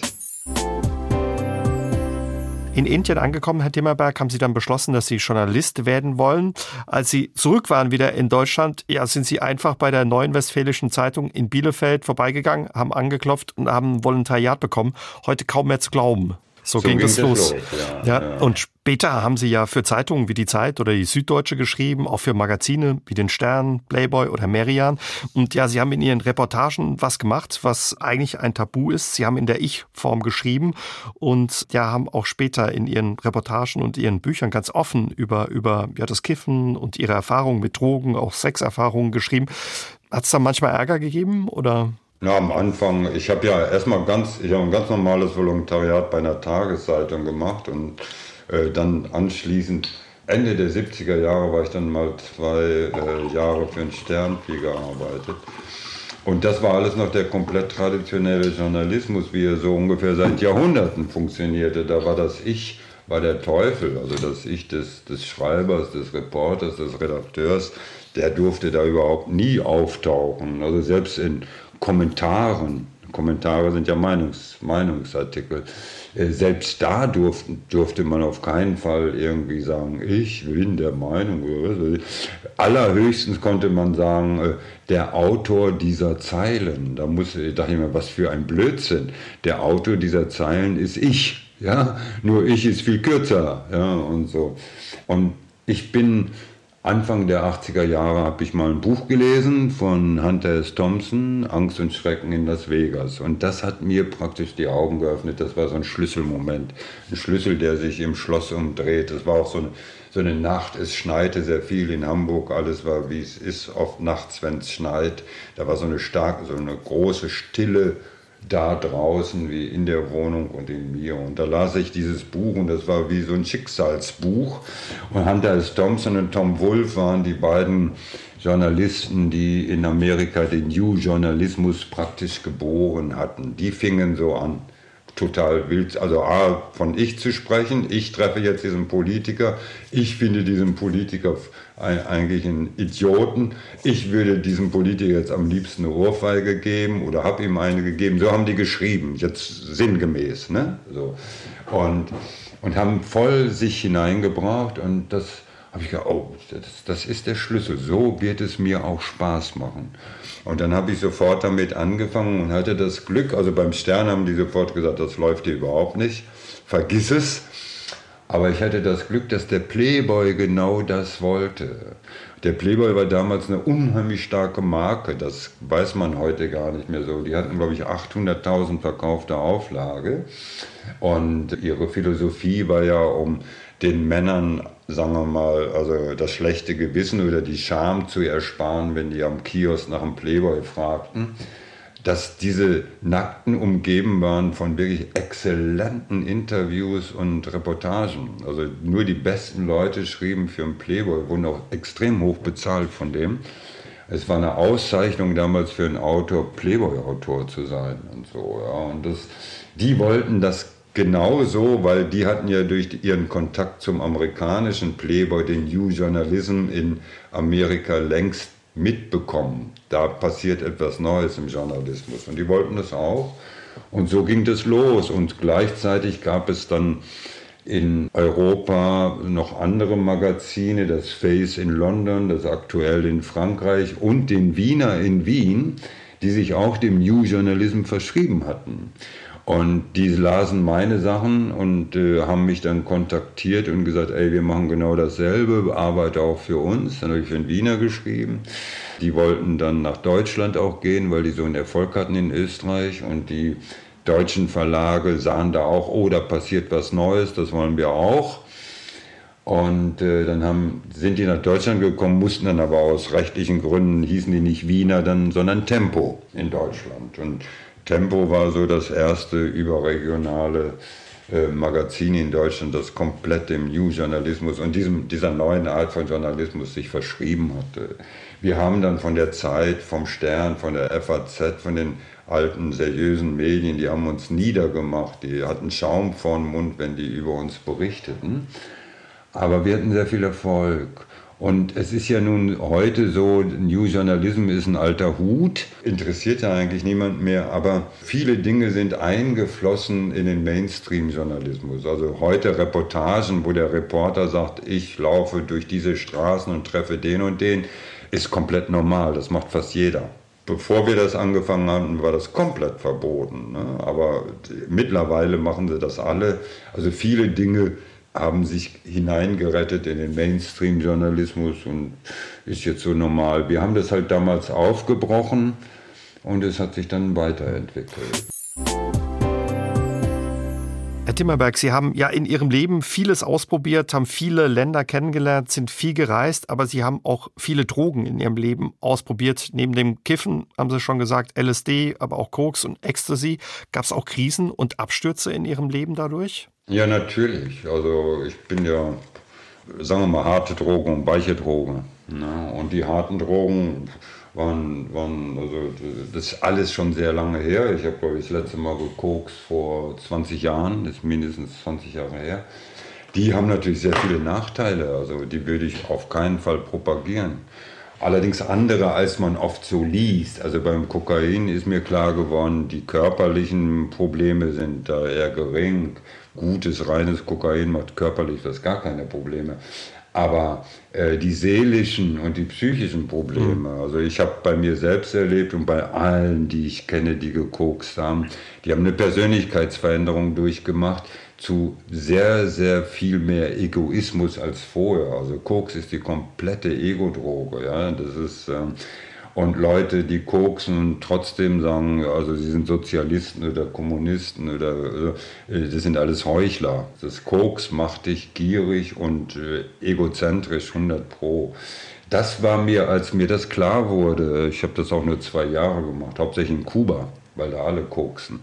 A: In Indien angekommen, Herr Timmerberg, haben Sie dann beschlossen, dass Sie Journalist werden wollen. Als Sie zurück waren wieder in Deutschland, ja, sind Sie einfach bei der Neuen Westfälischen Zeitung in Bielefeld vorbeigegangen, haben angeklopft und haben ein Volontariat bekommen. Heute kaum mehr zu glauben. So, so ging, ging das los. los. Ja, ja. Und später haben Sie ja für Zeitungen wie die Zeit oder die Süddeutsche geschrieben, auch für Magazine wie den Stern, Playboy oder Merian. Und ja, Sie haben in Ihren Reportagen was gemacht, was eigentlich ein Tabu ist. Sie haben in der Ich-Form geschrieben und ja, haben auch später in Ihren Reportagen und Ihren Büchern ganz offen über, über ja, das Kiffen und Ihre Erfahrungen mit Drogen, auch Sexerfahrungen geschrieben. Hat es da manchmal Ärger gegeben oder?
B: Ja, am Anfang, ich habe ja erstmal ganz, ich habe ein ganz normales Volontariat bei einer Tageszeitung gemacht und äh, dann anschließend Ende der 70er Jahre war ich dann mal zwei äh, Jahre für einen Sternflieger gearbeitet. Und das war alles noch der komplett traditionelle Journalismus, wie er so ungefähr seit Jahrhunderten funktionierte. Da war das Ich war der Teufel, also das Ich des, des Schreibers, des Reporters, des Redakteurs, der durfte da überhaupt nie auftauchen. Also selbst in Kommentaren, Kommentare sind ja Meinungs, Meinungsartikel, äh, selbst da durften, durfte man auf keinen Fall irgendwie sagen, ich bin der Meinung. Allerhöchstens konnte man sagen, äh, der Autor dieser Zeilen. Da muss, dachte ich mir, was für ein Blödsinn. Der Autor dieser Zeilen ist ich. Ja, nur ich ist viel kürzer. Ja, und so. Und ich bin Anfang der 80er Jahre habe ich mal ein Buch gelesen von Hunter S. Thompson, Angst und Schrecken in Las Vegas. Und das hat mir praktisch die Augen geöffnet. Das war so ein Schlüsselmoment. Ein Schlüssel, der sich im Schloss umdreht. Das war auch so eine, so eine Nacht. Es schneite sehr viel in Hamburg. Alles war, wie es ist, oft nachts, wenn es schneit. Da war so eine starke, so eine große Stille da draußen wie in der Wohnung und in mir. Und da las ich dieses Buch und das war wie so ein Schicksalsbuch. Und Hunter S. Thompson und Tom Wolfe waren die beiden Journalisten, die in Amerika den New Journalismus praktisch geboren hatten. Die fingen so an total wild, also A, von ich zu sprechen, ich treffe jetzt diesen Politiker, ich finde diesen Politiker eigentlich einen Idioten, ich würde diesem Politiker jetzt am liebsten eine Ohrfeige geben oder habe ihm eine gegeben, so haben die geschrieben, jetzt sinngemäß, ne? so. und, und haben voll sich hineingebracht und das habe ich gedacht, oh, das, das ist der Schlüssel, so wird es mir auch Spaß machen. Und dann habe ich sofort damit angefangen und hatte das Glück, also beim Stern haben die sofort gesagt, das läuft hier überhaupt nicht, vergiss es. Aber ich hatte das Glück, dass der Playboy genau das wollte. Der Playboy war damals eine unheimlich starke Marke, das weiß man heute gar nicht mehr so. Die hatten, glaube ich, 800.000 verkaufte Auflage. Und ihre Philosophie war ja, um den Männern, sagen wir mal, also das schlechte Gewissen oder die Scham zu ersparen, wenn die am Kiosk nach einem Playboy fragten, dass diese Nackten umgeben waren von wirklich exzellenten Interviews und Reportagen. Also nur die besten Leute schrieben für einen Playboy, wurden auch extrem hoch bezahlt von dem. Es war eine Auszeichnung damals für einen Autor, Playboy-Autor zu sein und so. Ja. Und das, die wollten das Genau so, weil die hatten ja durch ihren Kontakt zum amerikanischen Playboy den New Journalism in Amerika längst mitbekommen. Da passiert etwas Neues im Journalismus und die wollten das auch. Und so ging das los und gleichzeitig gab es dann in Europa noch andere Magazine, das Face in London, das Aktuell in Frankreich und den Wiener in Wien, die sich auch dem New Journalism verschrieben hatten. Und die lasen meine Sachen und äh, haben mich dann kontaktiert und gesagt, ey, wir machen genau dasselbe, arbeite auch für uns. Dann habe ich für den Wiener geschrieben. Die wollten dann nach Deutschland auch gehen, weil die so einen Erfolg hatten in Österreich und die deutschen Verlage sahen da auch, oh, da passiert was Neues, das wollen wir auch. Und äh, dann haben, sind die nach Deutschland gekommen, mussten dann aber aus rechtlichen Gründen, hießen die nicht Wiener, dann, sondern Tempo in Deutschland. Und Tempo war so das erste überregionale äh, Magazin in Deutschland, das komplett dem New-Journalismus und diesem, dieser neuen Art von Journalismus sich verschrieben hatte. Wir haben dann von der Zeit, vom Stern, von der FAZ, von den alten seriösen Medien, die haben uns niedergemacht, die hatten Schaum vor dem Mund, wenn die über uns berichteten. Aber wir hatten sehr viel Erfolg. Und es ist ja nun heute so, New Journalism ist ein alter Hut, interessiert ja eigentlich niemand mehr, aber viele Dinge sind eingeflossen in den Mainstream-Journalismus. Also heute Reportagen, wo der Reporter sagt, ich laufe durch diese Straßen und treffe den und den, ist komplett normal, das macht fast jeder. Bevor wir das angefangen hatten, war das komplett verboten. Ne? Aber mittlerweile machen sie das alle. Also viele Dinge haben sich hineingerettet in den Mainstream-Journalismus und ist jetzt so normal. Wir haben das halt damals aufgebrochen und es hat sich dann weiterentwickelt.
A: Herr Timmerberg, Sie haben ja in Ihrem Leben vieles ausprobiert, haben viele Länder kennengelernt, sind viel gereist, aber Sie haben auch viele Drogen in Ihrem Leben ausprobiert. Neben dem Kiffen haben Sie schon gesagt, LSD, aber auch Koks und Ecstasy. Gab es auch Krisen und Abstürze in Ihrem Leben dadurch?
B: Ja, natürlich. Also ich bin ja sagen wir mal, harte Drogen und weiche Drogen. Ne? Und die harten Drogen waren, waren, also das ist alles schon sehr lange her. Ich habe, glaube ich, das letzte Mal gekokst vor 20 Jahren, das ist mindestens 20 Jahre her. Die haben natürlich sehr viele Nachteile, also die würde ich auf keinen Fall propagieren. Allerdings andere, als man oft so liest. Also beim Kokain ist mir klar geworden, die körperlichen Probleme sind da eher gering. Gutes, reines Kokain macht körperlich das gar keine Probleme. Aber äh, die seelischen und die psychischen Probleme, mhm. also ich habe bei mir selbst erlebt und bei allen, die ich kenne, die gekokst haben, die haben eine Persönlichkeitsveränderung durchgemacht zu sehr, sehr viel mehr Egoismus als vorher. Also Koks ist die komplette Ego-Droge. Ja? Das ist, ähm, und Leute, die koksen und trotzdem sagen, also sie sind Sozialisten oder Kommunisten oder äh, das sind alles Heuchler. Das Koks macht dich gierig und äh, egozentrisch 100 pro. Das war mir, als mir das klar wurde, ich habe das auch nur zwei Jahre gemacht, hauptsächlich in Kuba, weil da alle koksen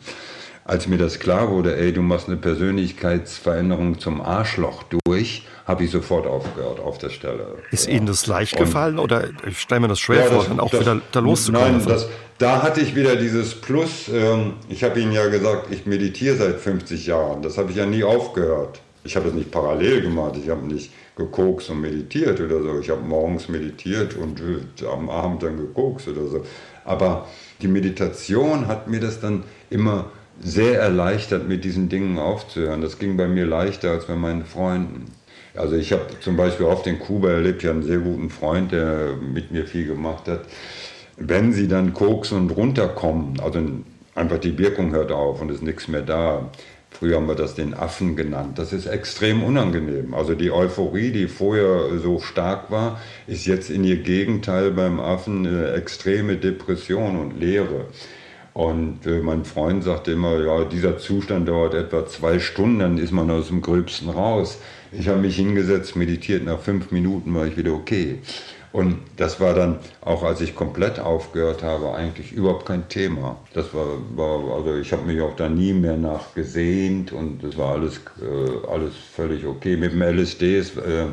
B: als mir das klar wurde, ey, du machst eine Persönlichkeitsveränderung zum Arschloch durch, habe ich sofort aufgehört auf der Stelle.
A: Ist ja. Ihnen das leicht gefallen oder ich stelle mir das schwer ja, vor, das, dann auch das, wieder da loszukommen?
B: Nein, das, da hatte ich wieder dieses Plus. Ähm, ich habe Ihnen ja gesagt, ich meditiere seit 50 Jahren. Das habe ich ja nie aufgehört. Ich habe es nicht parallel gemacht. Ich habe nicht gekokst und meditiert oder so. Ich habe morgens meditiert und äh, am Abend dann gekokst oder so. Aber die Meditation hat mir das dann immer sehr erleichtert, mit diesen Dingen aufzuhören. Das ging bei mir leichter als bei meinen Freunden. Also ich habe zum Beispiel oft in Kuba erlebt, ich habe einen sehr guten Freund, der mit mir viel gemacht hat. Wenn sie dann koksen und runterkommen, also einfach die Wirkung hört auf und ist nichts mehr da. Früher haben wir das den Affen genannt. Das ist extrem unangenehm. Also die Euphorie, die vorher so stark war, ist jetzt in ihr Gegenteil beim Affen eine extreme Depression und Leere. Und äh, mein Freund sagte immer, ja, dieser Zustand dauert etwa zwei Stunden, dann ist man aus dem Gröbsten raus. Ich habe mich hingesetzt, meditiert, nach fünf Minuten war ich wieder okay. Und das war dann, auch als ich komplett aufgehört habe, eigentlich überhaupt kein Thema. Das war, war also ich habe mich auch da nie mehr nachgesehnt und das war alles, äh, alles völlig okay. Mit dem LSD ist äh,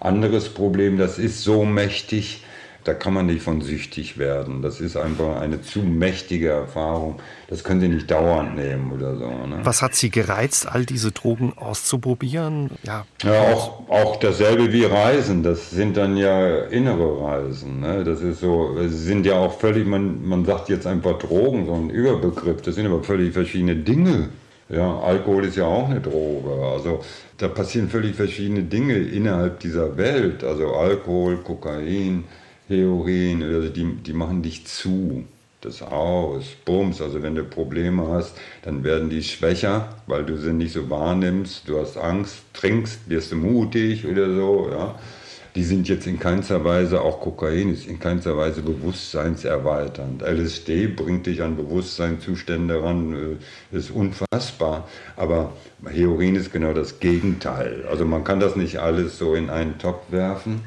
B: anderes Problem, das ist so mächtig, da kann man nicht von süchtig werden. Das ist einfach eine zu mächtige Erfahrung. Das können Sie nicht dauernd nehmen oder so. Ne?
A: Was hat Sie gereizt, all diese Drogen auszuprobieren?
B: Ja, ja auch, auch dasselbe wie Reisen. Das sind dann ja innere Reisen. Ne? Das ist so, sind ja auch völlig, man, man sagt jetzt einfach Drogen, so ein Überbegriff. Das sind aber völlig verschiedene Dinge. Ja, Alkohol ist ja auch eine Droge. Also da passieren völlig verschiedene Dinge innerhalb dieser Welt. Also Alkohol, Kokain, Heroin, also die, die machen dich zu. Das aus, Bums. Also wenn du Probleme hast, dann werden die schwächer, weil du sie nicht so wahrnimmst. Du hast Angst, trinkst, wirst du mutig oder so. Ja. Die sind jetzt in keinster Weise, auch Kokain ist in keinster Weise bewusstseinserweiternd. LSD bringt dich an Bewusstseinszustände ran, äh, ist unfassbar. Aber Heroin ist genau das Gegenteil. Also man kann das nicht alles so in einen Topf werfen.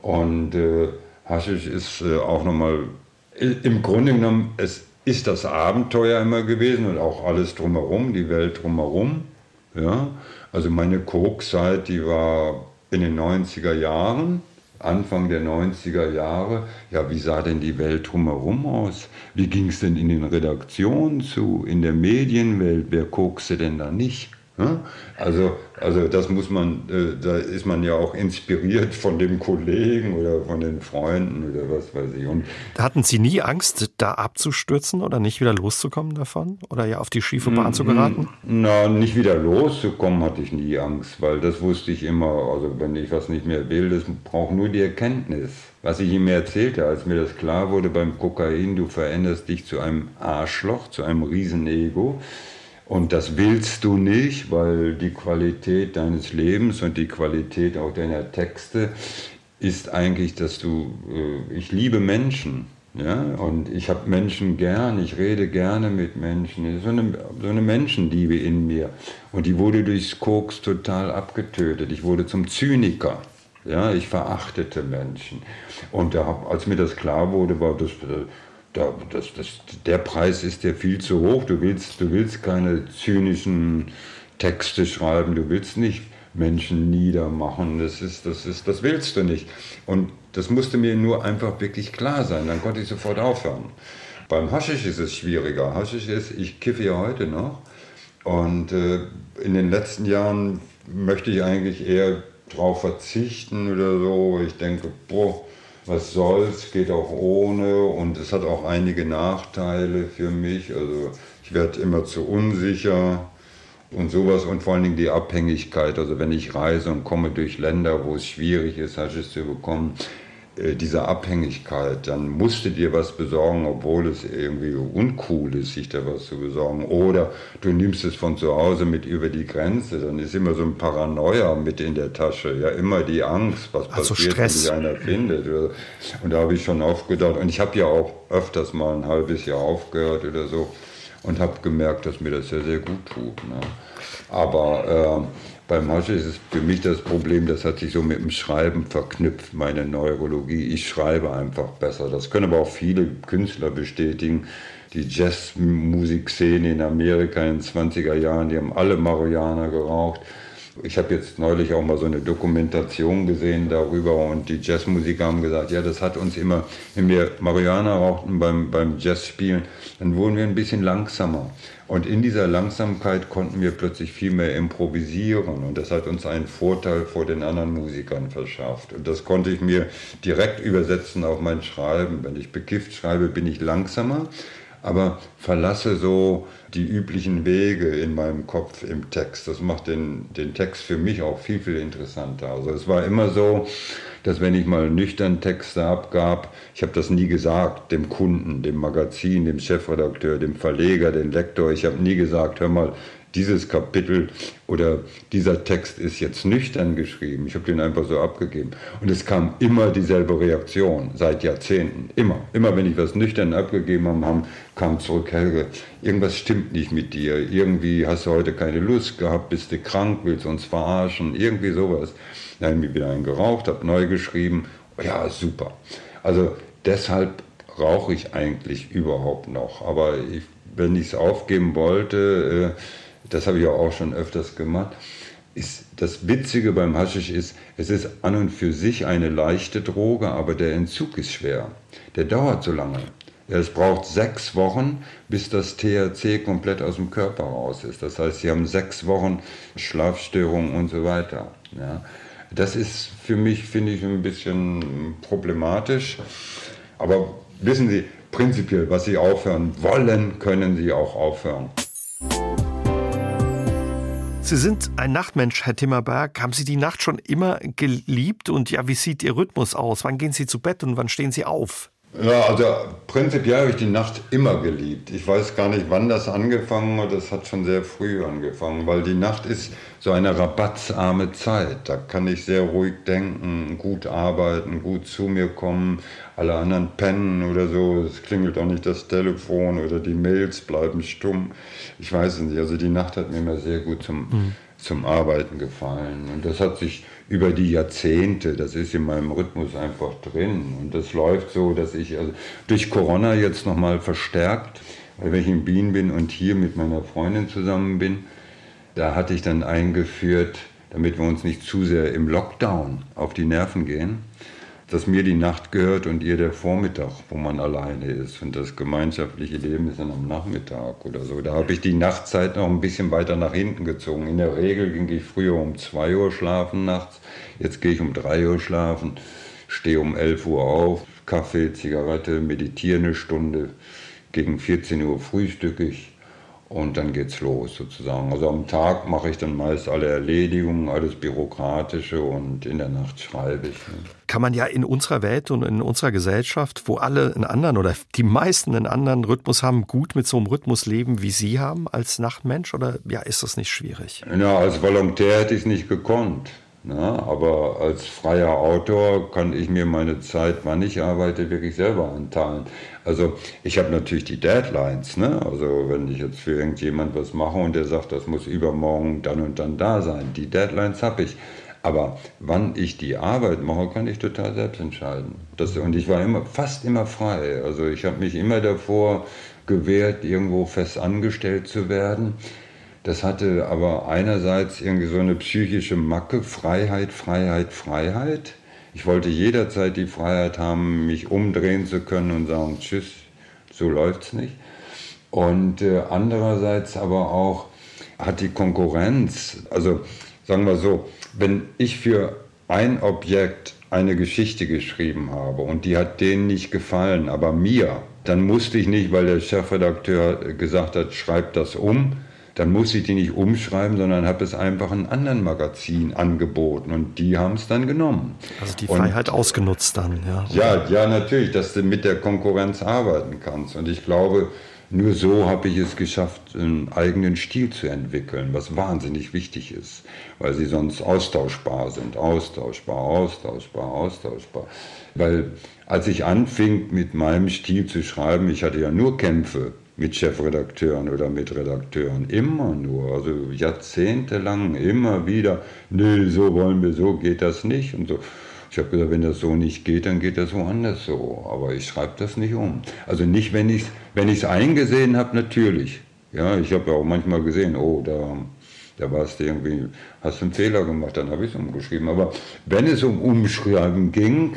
B: Und äh, Haschisch ist äh, auch nochmal, im Grunde genommen, es ist das Abenteuer immer gewesen und auch alles drumherum, die Welt drumherum. Ja? Also meine Kokszeit, die war in den 90er Jahren, Anfang der 90er Jahre. Ja, wie sah denn die Welt drumherum aus? Wie ging es denn in den Redaktionen zu, in der Medienwelt? Wer kokste denn da nicht? Also, also das muss man, äh, da ist man ja auch inspiriert von dem Kollegen oder von den Freunden oder was weiß ich. Und
A: Hatten Sie nie Angst, da abzustürzen oder nicht wieder loszukommen davon? Oder ja auf die schiefe Bahn zu geraten?
B: Na, nicht wieder loszukommen hatte ich nie Angst, weil das wusste ich immer. Also wenn ich was nicht mehr will, das braucht nur die Erkenntnis. Was ich ihm erzählte, als mir das klar wurde beim Kokain, du veränderst dich zu einem Arschloch, zu einem Riesenego. Und das willst du nicht, weil die Qualität deines Lebens und die Qualität auch deiner Texte ist eigentlich, dass du, äh, ich liebe Menschen. Ja, und ich habe Menschen gern, ich rede gerne mit Menschen. So eine, so eine Menschenliebe in mir. Und die wurde durchs Koks total abgetötet. Ich wurde zum Zyniker. Ja, ich verachtete Menschen. Und da, als mir das klar wurde, war das, da, das, das, der Preis ist dir viel zu hoch. Du willst, du willst keine zynischen Texte schreiben. Du willst nicht Menschen niedermachen. Das ist, das ist, das willst du nicht. Und das musste mir nur einfach wirklich klar sein. Dann konnte ich sofort aufhören. Beim Haschisch ist es schwieriger. Haschisch ist, ich kiffe ja heute noch. Und äh, in den letzten Jahren möchte ich eigentlich eher darauf verzichten oder so. Ich denke, boah, was soll's, geht auch ohne und es hat auch einige Nachteile für mich. Also ich werde immer zu unsicher und sowas und vor allen Dingen die Abhängigkeit. Also wenn ich reise und komme durch Länder, wo es schwierig ist, Haschisch zu bekommen, diese Abhängigkeit, dann musst du dir was besorgen, obwohl es irgendwie uncool ist, sich da was zu besorgen. Oder du nimmst es von zu Hause mit über die Grenze, dann ist immer so ein Paranoia mit in der Tasche. Ja, immer die Angst, was also passiert, Stress. wenn dich einer findet. Und da habe ich schon oft gedacht, und ich habe ja auch öfters mal ein halbes Jahr aufgehört oder so und habe gemerkt, dass mir das sehr, sehr gut tut. Ne? Aber äh, beim Hasche ist es für mich das Problem, das hat sich so mit dem Schreiben verknüpft, meine Neurologie. Ich schreibe einfach besser. Das können aber auch viele Künstler bestätigen. Die Jazzmusikszene in Amerika in den 20er Jahren, die haben alle Marihuana geraucht. Ich habe jetzt neulich auch mal so eine Dokumentation gesehen darüber und die Jazzmusiker haben gesagt, ja, das hat uns immer, wenn wir Marihuana rauchten beim, beim Jazzspielen, dann wurden wir ein bisschen langsamer. Und in dieser Langsamkeit konnten wir plötzlich viel mehr improvisieren und das hat uns einen Vorteil vor den anderen Musikern verschafft. Und das konnte ich mir direkt übersetzen auf mein Schreiben. Wenn ich bekifft schreibe, bin ich langsamer, aber verlasse so die üblichen Wege in meinem Kopf im Text. Das macht den, den Text für mich auch viel, viel interessanter. Also es war immer so, dass wenn ich mal nüchtern Texte abgab, ich habe das nie gesagt, dem Kunden, dem Magazin, dem Chefredakteur, dem Verleger, dem Lektor, ich habe nie gesagt, hör mal, dieses Kapitel oder dieser Text ist jetzt nüchtern geschrieben. Ich habe den einfach so abgegeben. Und es kam immer dieselbe Reaktion, seit Jahrzehnten. Immer. Immer wenn ich was nüchtern abgegeben habe, kam zurück, Helge, irgendwas stimmt nicht mit dir. Irgendwie hast du heute keine Lust gehabt, bist du krank, willst uns verarschen, irgendwie sowas. Dann habe ich wieder einen geraucht, habe neu geschrieben. Ja, super. Also deshalb rauche ich eigentlich überhaupt noch. Aber ich, wenn ich es aufgeben wollte, äh, das habe ich auch schon öfters gemacht, ist das Witzige beim Haschisch ist, es ist an und für sich eine leichte Droge, aber der Entzug ist schwer. Der dauert so lange. Es braucht sechs Wochen, bis das THC komplett aus dem Körper raus ist. Das heißt, Sie haben sechs Wochen Schlafstörungen und so weiter. Ja. Das ist für mich, finde ich, ein bisschen problematisch. Aber wissen Sie, prinzipiell, was Sie aufhören wollen, können Sie auch aufhören.
A: Sie sind ein Nachtmensch, Herr Timmerberg. Haben Sie die Nacht schon immer geliebt? Und ja, wie sieht Ihr Rhythmus aus? Wann gehen Sie zu Bett und wann stehen Sie auf?
B: Ja, also prinzipiell habe ich die Nacht immer geliebt. Ich weiß gar nicht, wann das angefangen hat. Das hat schon sehr früh angefangen, weil die Nacht ist so eine rabattsarme Zeit. Da kann ich sehr ruhig denken, gut arbeiten, gut zu mir kommen. Alle anderen pennen oder so. Es klingelt auch nicht das Telefon oder die Mails bleiben stumm. Ich weiß es nicht. Also die Nacht hat mir immer sehr gut zum, mhm. zum Arbeiten gefallen. Und das hat sich über die Jahrzehnte. Das ist in meinem Rhythmus einfach drin. Und das läuft so, dass ich also durch Corona jetzt nochmal verstärkt, weil wenn ich in Wien bin und hier mit meiner Freundin zusammen bin, da hatte ich dann eingeführt, damit wir uns nicht zu sehr im Lockdown auf die Nerven gehen, dass mir die Nacht gehört und ihr der Vormittag, wo man alleine ist. Und das gemeinschaftliche Leben ist dann am Nachmittag oder so. Da habe ich die Nachtzeit noch ein bisschen weiter nach hinten gezogen. In der Regel ging ich früher um 2 Uhr schlafen nachts. Jetzt gehe ich um 3 Uhr schlafen, stehe um 11 Uhr auf, Kaffee, Zigarette, meditiere eine Stunde. Gegen 14 Uhr frühstücke ich und dann geht's los sozusagen. Also am Tag mache ich dann meist alle Erledigungen, alles Bürokratische und in der Nacht schreibe ich. Ne.
A: Kann man ja in unserer Welt und in unserer Gesellschaft, wo alle einen anderen oder die meisten einen anderen Rhythmus haben, gut mit so einem Rhythmus leben, wie Sie haben als Nachtmensch? Oder ja, ist das nicht schwierig?
B: Ja, als Volontär hätte ich es nicht gekonnt. Na, aber als freier Autor kann ich mir meine Zeit, wann ich arbeite, wirklich selber anteilen. Also ich habe natürlich die Deadlines. Ne? Also wenn ich jetzt für irgendjemand was mache und der sagt, das muss übermorgen dann und dann da sein, die Deadlines habe ich. Aber wann ich die Arbeit mache, kann ich total selbst entscheiden. Das, und ich war immer, fast immer frei. Also ich habe mich immer davor gewehrt, irgendwo fest angestellt zu werden Das hatte aber einerseits irgendwie so eine psychische Macke, Freiheit, Freiheit, Freiheit. Ich wollte jederzeit die Freiheit haben, mich umdrehen zu können und sagen, tschüss, so läuft's nicht. Und äh, andererseits aber auch hat die Konkurrenz, also sagen wir so, wenn ich für ein Objekt eine Geschichte geschrieben habe und die hat denen nicht gefallen, aber mir, dann musste ich nicht, weil der Chefredakteur gesagt hat, schreib das um, dann muss ich die nicht umschreiben, sondern habe es einfach einem anderen Magazin angeboten und die haben es dann genommen.
A: Also die Freiheit und, ausgenutzt dann, ja.
B: Ja, ja, natürlich, dass du mit der Konkurrenz arbeiten kannst. Und ich glaube, nur so habe ich es geschafft, einen eigenen Stil zu entwickeln, was wahnsinnig wichtig ist, weil sie sonst austauschbar sind, austauschbar, austauschbar, austauschbar. Weil als ich anfing mit meinem Stil zu schreiben, ich hatte ja nur Kämpfe mit Chefredakteuren oder mit Redakteuren. Immer nur, also jahrzehntelang, immer wieder, nee, so wollen wir, so geht das nicht und so. Ich habe gesagt, wenn das so nicht geht, dann geht das woanders so. Aber ich schreibe das nicht um. Also nicht, wenn ich es wenn eingesehen habe, natürlich. Ja, ich habe ja auch manchmal gesehen, oh, da, da warst du irgendwie, hast du einen Fehler gemacht, dann habe ich es umgeschrieben. Aber wenn es um Umschreiben ging,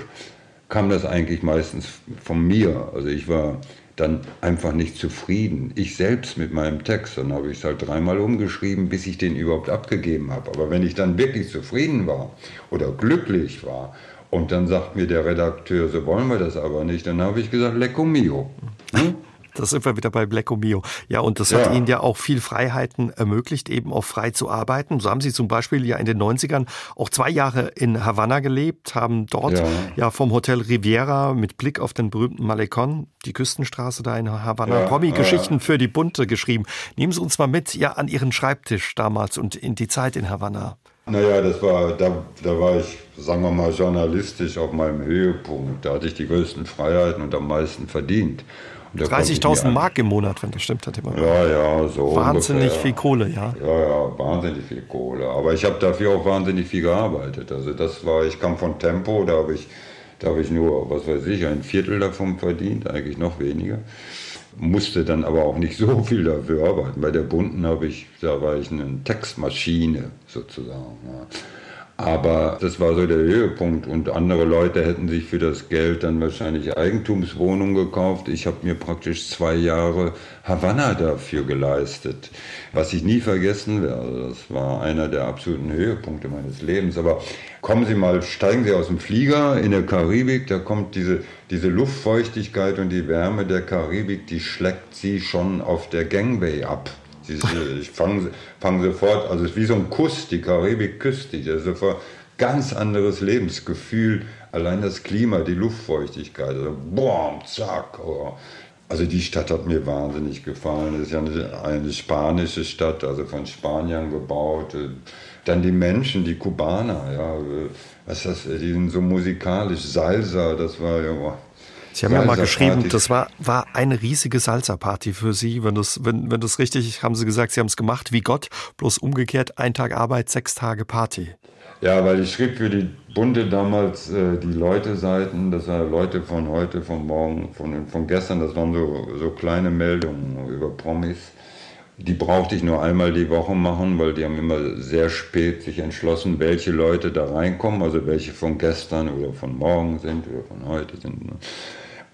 B: kam das eigentlich meistens von mir. Also ich war dann einfach nicht zufrieden. Ich selbst mit meinem Text, dann habe ich es halt dreimal umgeschrieben, bis ich den überhaupt abgegeben habe. Aber wenn ich dann wirklich zufrieden war oder glücklich war und dann sagt mir der Redakteur, so wollen wir das aber nicht, dann habe ich gesagt, lecco mio.
A: Hm? Das sind wir wieder bei Blecco Mio. Ja, und das ja. hat Ihnen ja auch viel Freiheiten ermöglicht, eben auch frei zu arbeiten. So haben Sie zum Beispiel ja in den 90ern auch zwei Jahre in Havanna gelebt, haben dort ja, ja vom Hotel Riviera mit Blick auf den berühmten Malecon, die Küstenstraße da in Havanna, ja, Promi-Geschichten für die Bunte geschrieben. Nehmen Sie uns mal mit ja an Ihren Schreibtisch damals und in die Zeit in Havanna.
B: Naja, das war, da, da war ich, sagen wir mal, journalistisch auf meinem Höhepunkt. Da hatte ich die größten Freiheiten und am meisten verdient.
A: 30.000 Mark im Monat, wenn das stimmt, hat
B: immer. Ja, ja, so.
A: Wahnsinnig ungefähr. viel Kohle, ja.
B: Ja, ja, wahnsinnig viel Kohle. Aber ich habe dafür auch wahnsinnig viel gearbeitet. Also das war, ich kam von Tempo, da habe ich, da habe ich nur, was weiß ich, ein Viertel davon verdient, eigentlich noch weniger. Musste dann aber auch nicht so viel dafür arbeiten. Bei der Bunten habe ich, da war ich eine Textmaschine sozusagen. Ja. Aber das war so der Höhepunkt und andere Leute hätten sich für das Geld dann wahrscheinlich Eigentumswohnungen gekauft. Ich habe mir praktisch zwei Jahre Havanna dafür geleistet, was ich nie vergessen werde. Das war einer der absoluten Höhepunkte meines Lebens. Aber kommen Sie mal, steigen Sie aus dem Flieger in der Karibik, da kommt diese, diese Luftfeuchtigkeit und die Wärme der Karibik, die schlägt Sie schon auf der Gangway ab. Ich fange fang sofort, also es ist wie so ein Kuss, die Karibik küsst dich. Das ist sofort ganz anderes Lebensgefühl. Allein das Klima, die Luftfeuchtigkeit, also boom, zack. Oh. Also die Stadt hat mir wahnsinnig gefallen. Das ist ja eine, eine, spanische Stadt, also von Spaniern gebaut. Dann die Menschen, die Kubaner, ja, was ist das, die sind so musikalisch. Salsa, das war ja,
A: Sie haben ja mal geschrieben, das war, war eine riesige Salsa-Party für Sie. Wenn das, wenn, wenn das richtig, haben Sie gesagt, Sie haben es gemacht wie Gott, bloß umgekehrt, ein Tag Arbeit, sechs Tage Party.
B: Ja, weil ich schrieb für die Bunte damals äh, die Leute-Seiten, das waren Leute von heute, von morgen, von, von gestern, das waren so, so kleine Meldungen über Promis. Die brauchte ich nur einmal die Woche machen, weil die haben immer sehr spät sich entschlossen, welche Leute da reinkommen, also welche von gestern oder von morgen sind oder von heute sind.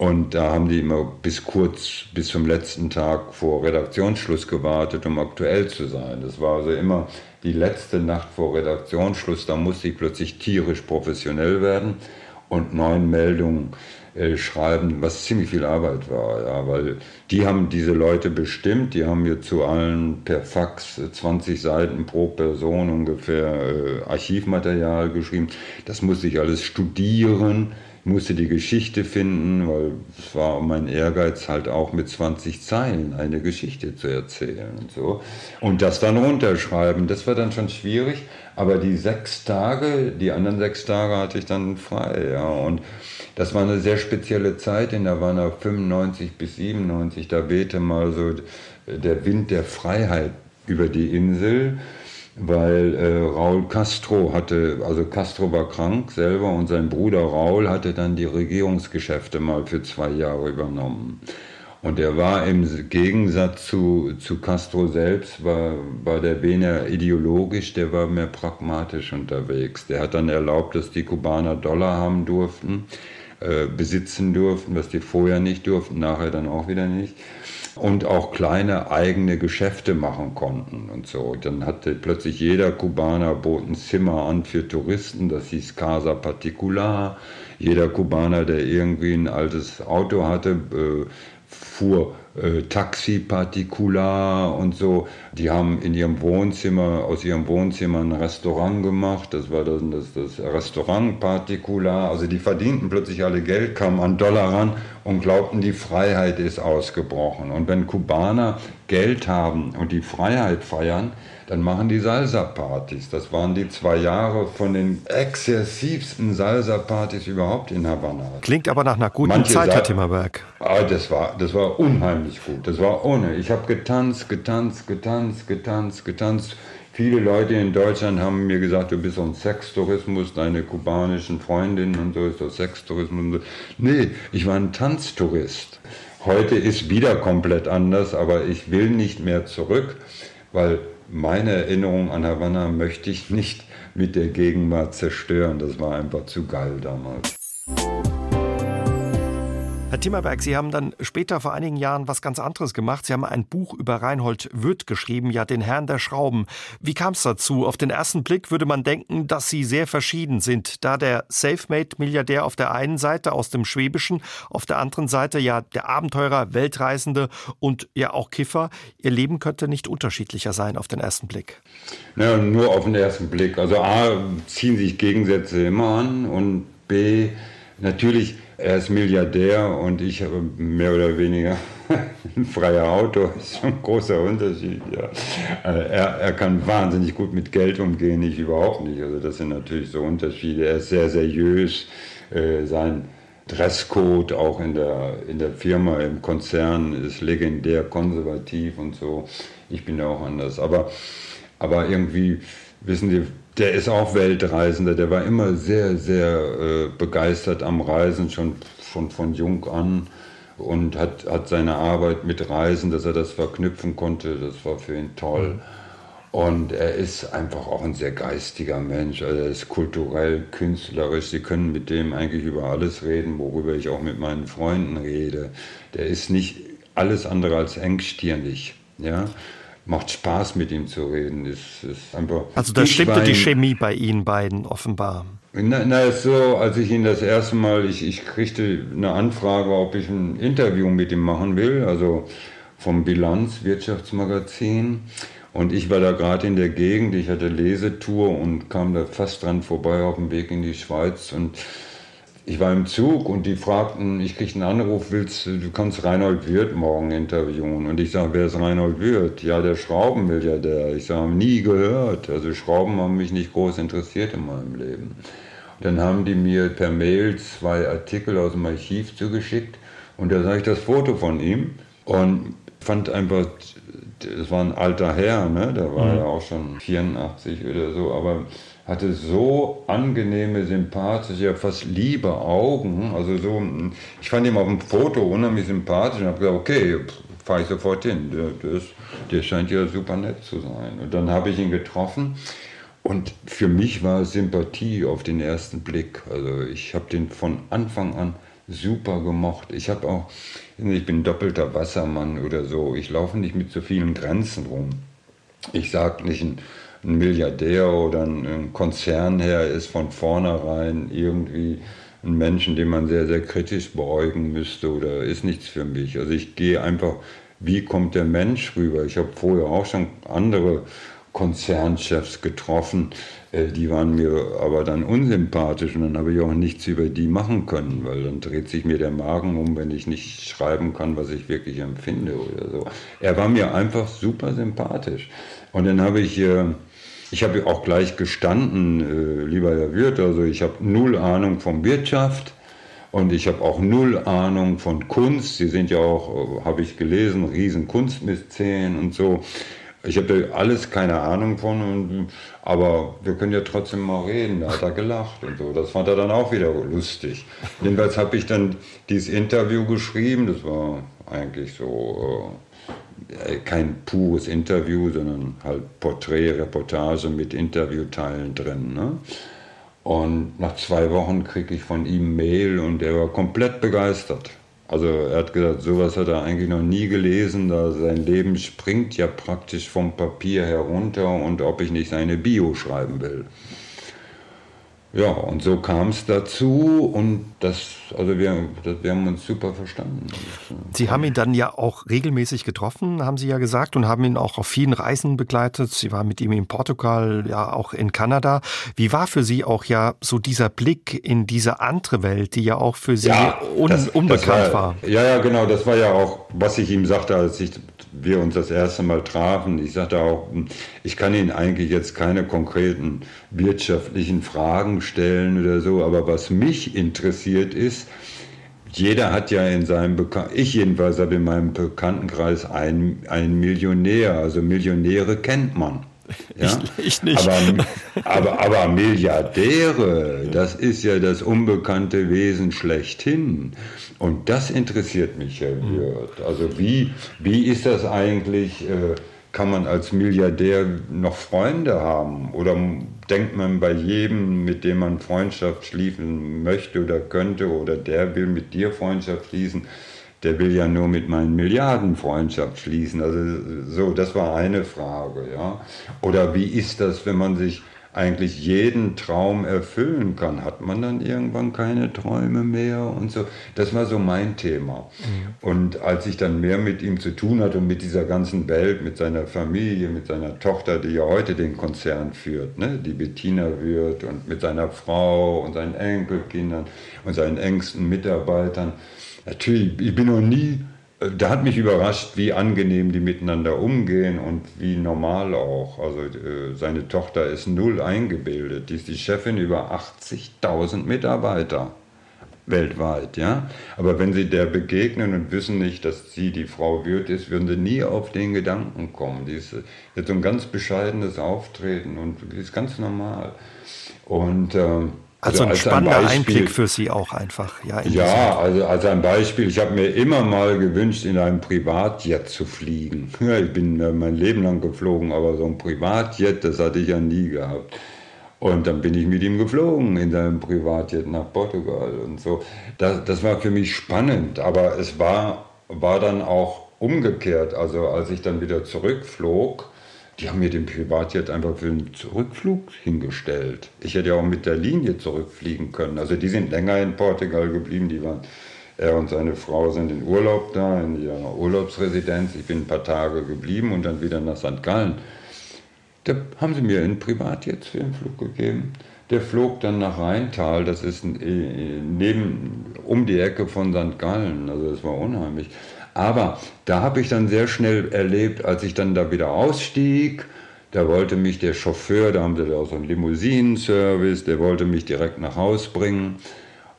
B: Und da haben die immer bis kurz, bis zum letzten Tag vor Redaktionsschluss gewartet, um aktuell zu sein. Das war also immer die letzte Nacht vor Redaktionsschluss. Da musste ich plötzlich tierisch professionell werden und neun Meldungen äh, schreiben, was ziemlich viel Arbeit war. Ja, weil die haben diese Leute bestimmt, die haben mir zu allen per Fax 20 Seiten pro Person ungefähr äh, Archivmaterial geschrieben. Das musste ich alles studieren musste die Geschichte finden, weil es war mein Ehrgeiz halt auch mit 20 Zeilen eine Geschichte zu erzählen und so. Und das dann runterschreiben, das war dann schon schwierig, aber die sechs Tage, die anderen sechs Tage hatte ich dann frei, ja. Und das war eine sehr spezielle Zeit, in der waren 95 bis 97, da wehte mal so der Wind der Freiheit über die Insel weil äh, Raul Castro hatte, also Castro war krank selber und sein Bruder Raul hatte dann die Regierungsgeschäfte mal für zwei Jahre übernommen. Und er war im Gegensatz zu, zu Castro selbst, war, war der weniger ideologisch, der war mehr pragmatisch unterwegs. Der hat dann erlaubt, dass die Kubaner Dollar haben durften, äh, besitzen durften, was die vorher nicht durften, nachher dann auch wieder nicht. Und auch kleine eigene Geschäfte machen konnten und so. Dann hatte plötzlich jeder Kubaner bot ein Zimmer an für Touristen, das hieß Casa Particular. Jeder Kubaner, der irgendwie ein altes Auto hatte, äh, fuhr äh, Taxi Particular und so. Die haben in ihrem Wohnzimmer, aus ihrem Wohnzimmer ein Restaurant gemacht. Das war dann das, das Restaurant Particular. Also die verdienten plötzlich alle Geld, kamen an Dollar ran und glaubten, die Freiheit ist ausgebrochen. Und wenn Kubaner Geld haben und die Freiheit feiern, dann machen die Salsa-Partys. Das waren die zwei Jahre von den exzessivsten Salsa-Partys überhaupt in Havanna.
A: Klingt aber nach einer guten Manche Zeit, Herr Timmerberg.
B: Ah, das, war, das war unheimlich gut. Das war ohne. Ich habe getanzt, getanzt, getanzt, getanzt, getanzt. Viele Leute in Deutschland haben mir gesagt, du bist so ein Sextourismus, deine kubanischen Freundinnen und so ist das Sextourismus. Nee, ich war ein Tanztourist. Heute ist wieder komplett anders, aber ich will nicht mehr zurück, weil meine Erinnerung an Havanna möchte ich nicht mit der Gegenwart zerstören. Das war einfach zu geil damals.
A: Herr Timmerberg, Sie haben dann später vor einigen Jahren was ganz anderes gemacht. Sie haben ein Buch über Reinhold Wirth geschrieben, ja, den Herrn der Schrauben. Wie kam es dazu? Auf den ersten Blick würde man denken, dass Sie sehr verschieden sind. Da der Selfmade-Milliardär auf der einen Seite aus dem Schwäbischen, auf der anderen Seite ja der Abenteurer, Weltreisende und ja auch Kiffer. Ihr Leben könnte nicht unterschiedlicher sein auf den ersten Blick.
B: Ja, nur auf den ersten Blick. Also A, ziehen sich Gegensätze immer an und B, natürlich er ist Milliardär und ich habe mehr oder weniger ein freier Auto. Das ist ein großer Unterschied. Ja. Äh, er, er kann wahnsinnig gut mit Geld umgehen, ich überhaupt nicht. Also das sind natürlich so Unterschiede. Er ist sehr seriös. Äh, sein Dresscode auch in der, in der Firma, im Konzern ist legendär konservativ und so. Ich bin da auch anders. Aber, aber irgendwie, wissen Sie, der ist auch Weltreisender, der war immer sehr, sehr äh, begeistert am Reisen, schon, schon von jung an und hat, hat seine Arbeit mit Reisen, dass er das verknüpfen konnte, das war für ihn toll. Und er ist einfach auch ein sehr geistiger Mensch, also er ist kulturell, künstlerisch. Sie können mit dem eigentlich über alles reden, worüber ich auch mit meinen Freunden rede. Der ist nicht alles andere als engstirnig. Ja? Macht Spaß, mit ihm zu reden. Ist, ist einfach
A: also da stimmte die Chemie bei Ihnen beiden offenbar.
B: Na, na, so, als ich ihn das erste Mal, ich, ich kriegte eine Anfrage, ob ich ein Interview mit ihm machen will, also vom Bilanz Wirtschaftsmagazin. Und ich war da gerade in der Gegend, ich hatte Lesetour und kam da fast dran vorbei auf dem Weg in die Schweiz und ich war im Zug und die fragten, ich kriegte einen Anruf, willst du kannst Reinhold Wirth morgen interviewen. Und ich sage, wer ist Reinhold Wirth? Ja, der Schraubenmilliardär. Ich sage, nie gehört. Also Schrauben haben mich nicht groß interessiert in meinem Leben. Und dann haben die mir per Mail zwei Artikel aus dem Archiv zugeschickt und da sah ich das Foto von ihm und fand einfach, das war ein alter Herr, ne? der war mhm. ja auch schon 84 oder so, aber hatte so angenehme, sympathische, fast liebe Augen. Also so, ich fand ihn auf dem Foto unheimlich sympathisch und habe gesagt, okay, fahre ich sofort hin. Der, der, der scheint ja super nett zu sein. Und dann habe ich ihn getroffen und für mich war Sympathie auf den ersten Blick. Also ich habe den von Anfang an super gemocht. Ich habe auch, ich bin doppelter Wassermann oder so. Ich laufe nicht mit so vielen Grenzen rum. Ich sage nicht ein ein Milliardär oder ein Konzernherr ist von vornherein irgendwie ein Menschen, den man sehr, sehr kritisch beäugen müsste oder ist nichts für mich. Also ich gehe einfach, wie kommt der Mensch rüber? Ich habe vorher auch schon andere Konzernchefs getroffen, äh, die waren mir aber dann unsympathisch und dann habe ich auch nichts über die machen können, weil dann dreht sich mir der Magen um, wenn ich nicht schreiben kann, was ich wirklich empfinde oder so. Er war mir einfach super sympathisch. Und dann habe ich äh, ich habe auch gleich gestanden, äh, lieber Herr Wirt, also ich habe null Ahnung von Wirtschaft und ich habe auch null Ahnung von Kunst. Sie sind ja auch, äh, habe ich gelesen, riesen Kunstmäzen und so. Ich habe da alles keine Ahnung von, und, aber wir können ja trotzdem mal reden. Da hat er gelacht und so. Das fand er dann auch wieder lustig. Jedenfalls habe ich dann dieses Interview geschrieben. Das war eigentlich so äh, kein pures Interview, sondern halt Porträt, Reportage mit Interviewteilen drin. Ne? Und nach zwei Wochen kriege ich von ihm Mail und er war komplett begeistert. Also er hat gesagt, sowas hat er eigentlich noch nie gelesen, da sein Leben springt ja praktisch vom Papier herunter und ob ich nicht seine Bio schreiben will. Ja, und so kam es dazu und das, also wir, wir haben uns super verstanden.
A: Sie haben ihn dann ja auch regelmäßig getroffen, haben Sie ja gesagt, und haben ihn auch auf vielen Reisen begleitet. Sie waren mit ihm in Portugal, ja auch in Kanada. Wie war für Sie auch ja so dieser Blick in diese andere Welt, die ja auch für Sie ja, un das, unbekannt
B: das
A: war,
B: war? Ja, ja, genau, das war ja auch, was ich ihm sagte, als ich wir uns das erste Mal trafen. Ich sagte auch, ich kann Ihnen eigentlich jetzt keine konkreten wirtschaftlichen Fragen stellen oder so, aber was mich interessiert ist, jeder hat ja in seinem Bekannten, ich jedenfalls habe in meinem Bekanntenkreis einen, einen Millionär, also Millionäre kennt man. Ja?
A: Ich, ich nicht.
B: Aber, aber, aber Milliardäre, das ist ja das unbekannte Wesen schlechthin. Und das interessiert mich, Herr mhm. Wirth. Also wie, wie ist das eigentlich, äh, kann man als Milliardär noch Freunde haben? Oder denkt man bei jedem, mit dem man Freundschaft schließen möchte oder könnte, oder der will mit dir Freundschaft schließen, der will ja nur mit meinen Milliarden Freundschaft schließen. Also so, das war eine Frage, ja. Oder wie ist das, wenn man sich eigentlich jeden Traum erfüllen kann, hat man dann irgendwann keine Träume mehr und so. Das war so mein Thema. Mhm. Und als ich dann mehr mit ihm zu tun hatte und mit dieser ganzen Welt, mit seiner Familie, mit seiner Tochter, die ja heute den Konzern führt, ne, die Bettina wird und mit seiner Frau und seinen Enkelkindern und seinen engsten Mitarbeitern. Natürlich, ich bin noch nie da hat mich überrascht, wie angenehm die miteinander umgehen und wie normal auch. Also äh, seine Tochter ist null eingebildet. Die ist die Chefin über 80.000 Mitarbeiter weltweit, ja. Aber wenn sie der begegnen und wissen nicht, dass sie die Frau Wirth ist, würden sie nie auf den Gedanken kommen. Die ist, hat so ein ganz bescheidenes Auftreten und die ist ganz normal. Und ähm,
A: also, also ein spannender ein Einblick für Sie auch einfach.
B: Ja, ja also als ein Beispiel, ich habe mir immer mal gewünscht, in einem Privatjet zu fliegen. Ich bin äh, mein Leben lang geflogen, aber so ein Privatjet, das hatte ich ja nie gehabt. Und dann bin ich mit ihm geflogen in seinem Privatjet nach Portugal und so. Das, das war für mich spannend, aber es war, war dann auch umgekehrt. Also als ich dann wieder zurückflog, die haben mir den Privatjet einfach für den Zurückflug hingestellt. Ich hätte ja auch mit der Linie zurückfliegen können. Also die sind länger in Portugal geblieben. Die waren, er und seine Frau sind in Urlaub da, in ihrer Urlaubsresidenz. Ich bin ein paar Tage geblieben und dann wieder nach St. Gallen. Da haben sie mir einen Privatjet für den Flug gegeben. Der flog dann nach Rheintal, das ist neben, um die Ecke von St. Gallen. Also das war unheimlich. Aber da habe ich dann sehr schnell erlebt, als ich dann da wieder ausstieg, da wollte mich der Chauffeur, da haben sie da auch so einen Limousinenservice, der wollte mich direkt nach Haus bringen.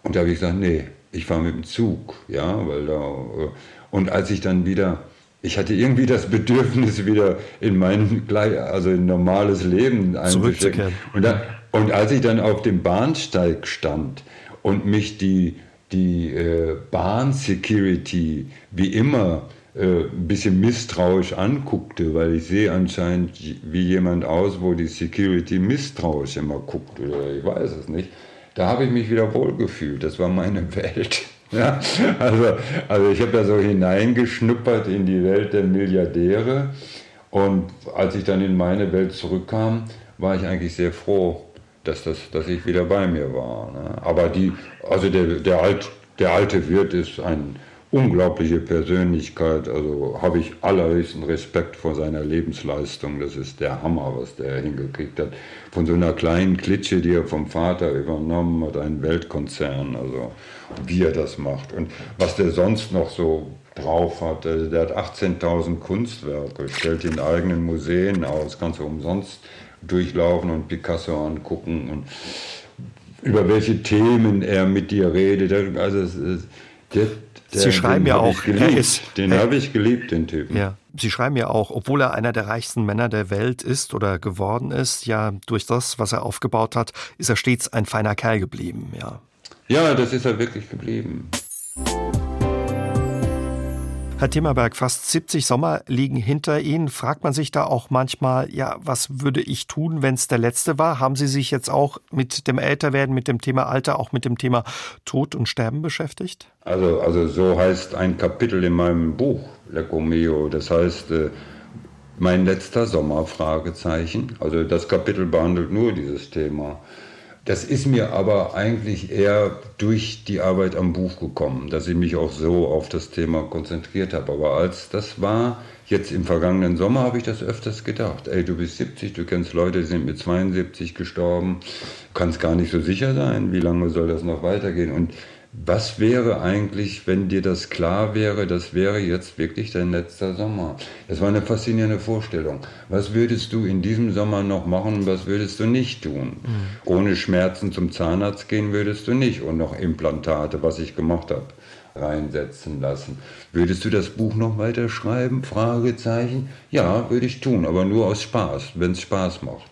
B: Und da habe ich gesagt, nee, ich fahre mit dem Zug, ja, weil da, äh, und als ich dann wieder, ich hatte irgendwie das Bedürfnis wieder in mein, also in normales Leben
A: einzustecken.
B: Und, und als ich dann auf dem Bahnsteig stand und mich die die äh, Bahn-Security wie immer äh, ein bisschen misstrauisch anguckte, weil ich sehe anscheinend wie jemand aus, wo die Security misstrauisch immer guckt oder ich weiß es nicht. Da habe ich mich wieder wohlgefühlt. Das war meine Welt. Ja, also, also ich habe da so hineingeschnuppert in die Welt der Milliardäre und als ich dann in meine Welt zurückkam, war ich eigentlich sehr froh, dass, das, dass ich wieder bei mir war. Ne? Aber die, also der, der, Alt, der alte Wirt ist eine unglaubliche Persönlichkeit, also habe ich allerhöchsten Respekt vor seiner Lebensleistung. Das ist der Hammer, was der hingekriegt hat. Von so einer kleinen Klitsche, die er vom Vater übernommen hat, einen Weltkonzern, also wie er das macht. Und was der sonst noch so drauf hat, also der hat 18.000 Kunstwerke, stellt in eigenen Museen aus, du umsonst durchlaufen und Picasso angucken und über welche Themen er mit dir redet. Also es, es,
A: Der, der, Sie schreiben ja auch,
B: er ist, den habe ich geliebt, den Typen.
A: Ja. Sie schreiben ja auch, obwohl er einer der reichsten Männer der Welt ist oder geworden ist, ja, durch das, was er aufgebaut hat, ist er stets ein feiner Kerl geblieben, ja.
B: Ja, das ist er wirklich geblieben.
A: Herr Timmerberg, fast 70 Sommer liegen hinter Ihnen. Fragt man sich da auch manchmal, ja, was würde ich tun, wenn es der letzte war? Haben Sie sich jetzt auch mit dem Älterwerden, mit dem Thema Alter, auch mit dem Thema Tod und Sterben beschäftigt?
B: Also, also so heißt ein Kapitel in meinem Buch, Lecco Mio. Das heißt, äh, mein letzter Sommer, Fragezeichen. Also das Kapitel behandelt nur dieses Thema. Das ist mir aber eigentlich eher durch die Arbeit am Buch gekommen, dass ich mich auch so auf das Thema konzentriert habe. Aber als das war, jetzt im vergangenen Sommer, habe ich das öfters gedacht. Ey, du bist 70, du kennst Leute, die sind mit 72 gestorben, kannst gar nicht so sicher sein, wie lange soll das noch weitergehen. Und was wäre eigentlich, wenn dir das klar wäre, das wäre jetzt wirklich dein letzter Sommer? Das war eine faszinierende Vorstellung. Was würdest du in diesem Sommer noch machen und was würdest du nicht tun? Mhm. Ohne Schmerzen zum Zahnarzt gehen würdest du nicht und noch Implantate, was ich gemacht habe, reinsetzen lassen. Würdest du das Buch noch weiter schreiben? Fragezeichen. Ja, würde ich tun, aber nur aus Spaß, wenn es Spaß macht.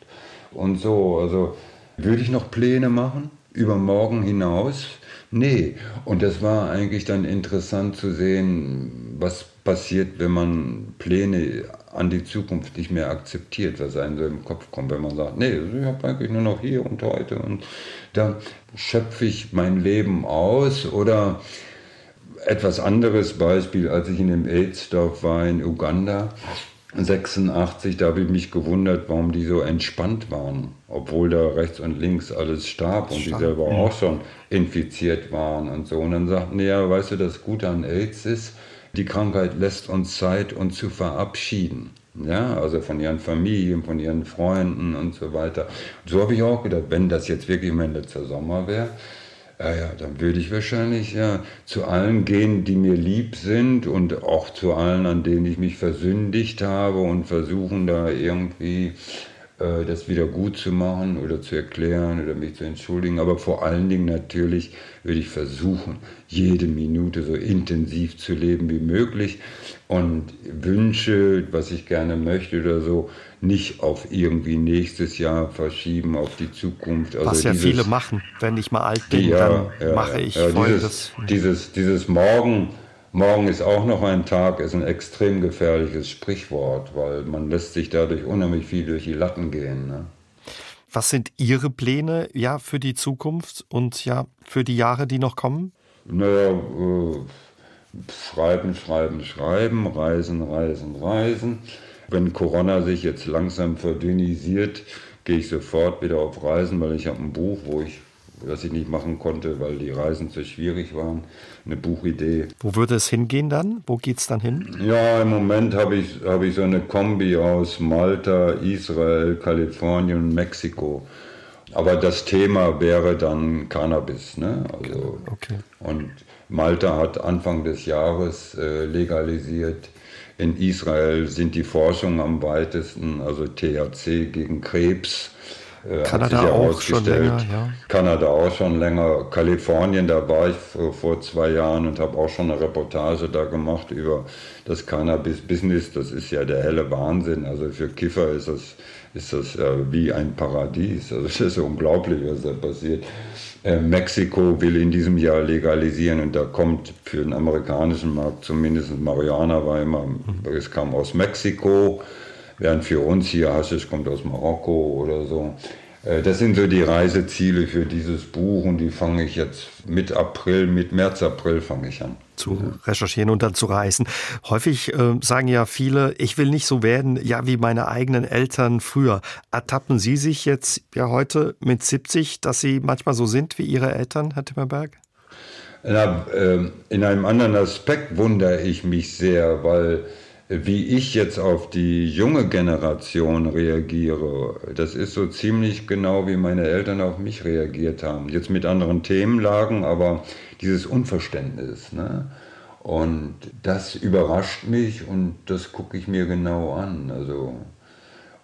B: Und so, also würde ich noch Pläne machen über morgen hinaus? Nee, und das war eigentlich dann interessant zu sehen, was passiert, wenn man Pläne an die Zukunft nicht mehr akzeptiert, was einem so im Kopf kommt, wenn man sagt, nee, ich habe eigentlich nur noch hier und heute und dann schöpfe ich mein Leben aus. Oder etwas anderes Beispiel, als ich in dem AIDS-Dorf war in Uganda, 86, da habe ich mich gewundert, warum die so entspannt waren, obwohl da rechts und links alles starb und die selber ja. auch schon infiziert waren und so. Und dann sagten die, ja, weißt du, das Gute an AIDS ist, die Krankheit lässt uns Zeit, uns zu verabschieden. Ja, also von ihren Familien, von ihren Freunden und so weiter. So habe ich auch gedacht, wenn das jetzt wirklich mein letzter Sommer wäre, ja, ja, dann würde ich wahrscheinlich ja, zu allen gehen, die mir lieb sind und auch zu allen, an denen ich mich versündigt habe und versuchen da irgendwie das wieder gut zu machen oder zu erklären oder mich zu entschuldigen. Aber vor allen Dingen natürlich würde ich versuchen, jede Minute so intensiv zu leben wie möglich und Wünsche, was ich gerne möchte oder so, nicht auf irgendwie nächstes Jahr verschieben, auf die Zukunft.
A: Also was ja dieses, viele machen, wenn ich mal alt bin, ja, dann ja, mache ich ja,
B: dieses, dieses, dieses Morgen, morgen ist auch noch ein Tag, ist ein extrem gefährliches Sprichwort, weil man lässt sich dadurch unheimlich viel durch die Latten gehen. Ne?
A: Was sind Ihre Pläne ja für die Zukunft und ja für die Jahre, die noch kommen?
B: Naja, äh, Schreiben, schreiben, schreiben, reisen, reisen, reisen. Wenn Corona sich jetzt langsam verdünnisiert, gehe ich sofort wieder auf Reisen, weil ich habe ein Buch, wo ich das ich nicht machen konnte, weil die Reisen zu schwierig waren. Eine Buchidee.
A: Wo würde es hingehen dann? Wo geht es dann hin?
B: Ja, im Moment habe ich, hab ich so eine Kombi aus Malta, Israel, Kalifornien und Mexiko. Aber das Thema wäre dann Cannabis. Ne? Also, okay. Und Malta hat Anfang des Jahres äh, legalisiert. In Israel sind die Forschungen am weitesten, also THC gegen Krebs.
A: Äh, Kanada ja auch schon länger, ja.
B: Kanada auch schon länger. Kalifornien, da war ich vor, vor zwei Jahren und habe auch schon eine Reportage da gemacht über das Cannabis-Business. Das ist ja der helle Wahnsinn. Also für Kiffer ist das, ist das äh, wie ein Paradies. Also das ist unglaublich, was da passiert. Äh, Mexiko will in diesem Jahr legalisieren und da kommt für den amerikanischen Markt zumindest Marihuana war immer, es kam aus Mexiko, während für uns hier Haschisch kommt aus Marokko oder so. Äh, das sind so die Reiseziele für dieses Buch und die fange ich jetzt mit April, mit März, April fange ich an.
A: Zu recherchieren und dann zu reisen. Häufig äh, sagen ja viele, ich will nicht so werden, ja, wie meine eigenen Eltern früher. Ertappen Sie sich jetzt ja heute mit 70, dass Sie manchmal so sind wie Ihre Eltern, Herr Timmerberg?
B: Na, äh, in einem anderen Aspekt wundere ich mich sehr, weil wie ich jetzt auf die junge Generation reagiere, das ist so ziemlich genau, wie meine Eltern auf mich reagiert haben. Jetzt mit anderen Themenlagen, aber dieses Unverständnis. Ne? Und das überrascht mich und das gucke ich mir genau an. Also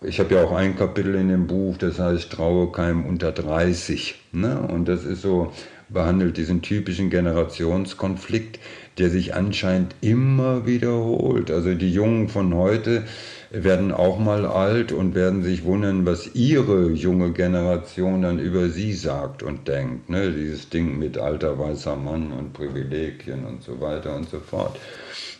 B: ich habe ja auch ein Kapitel in dem Buch, das heißt Traue keinem unter 30. Ne? Und das ist so, behandelt diesen typischen Generationskonflikt, der sich anscheinend immer wiederholt. Also die Jungen von heute werden auch mal alt und werden sich wundern, was ihre junge Generation dann über sie sagt und denkt. Ne? Dieses Ding mit alter weißer Mann und Privilegien und so weiter und so fort.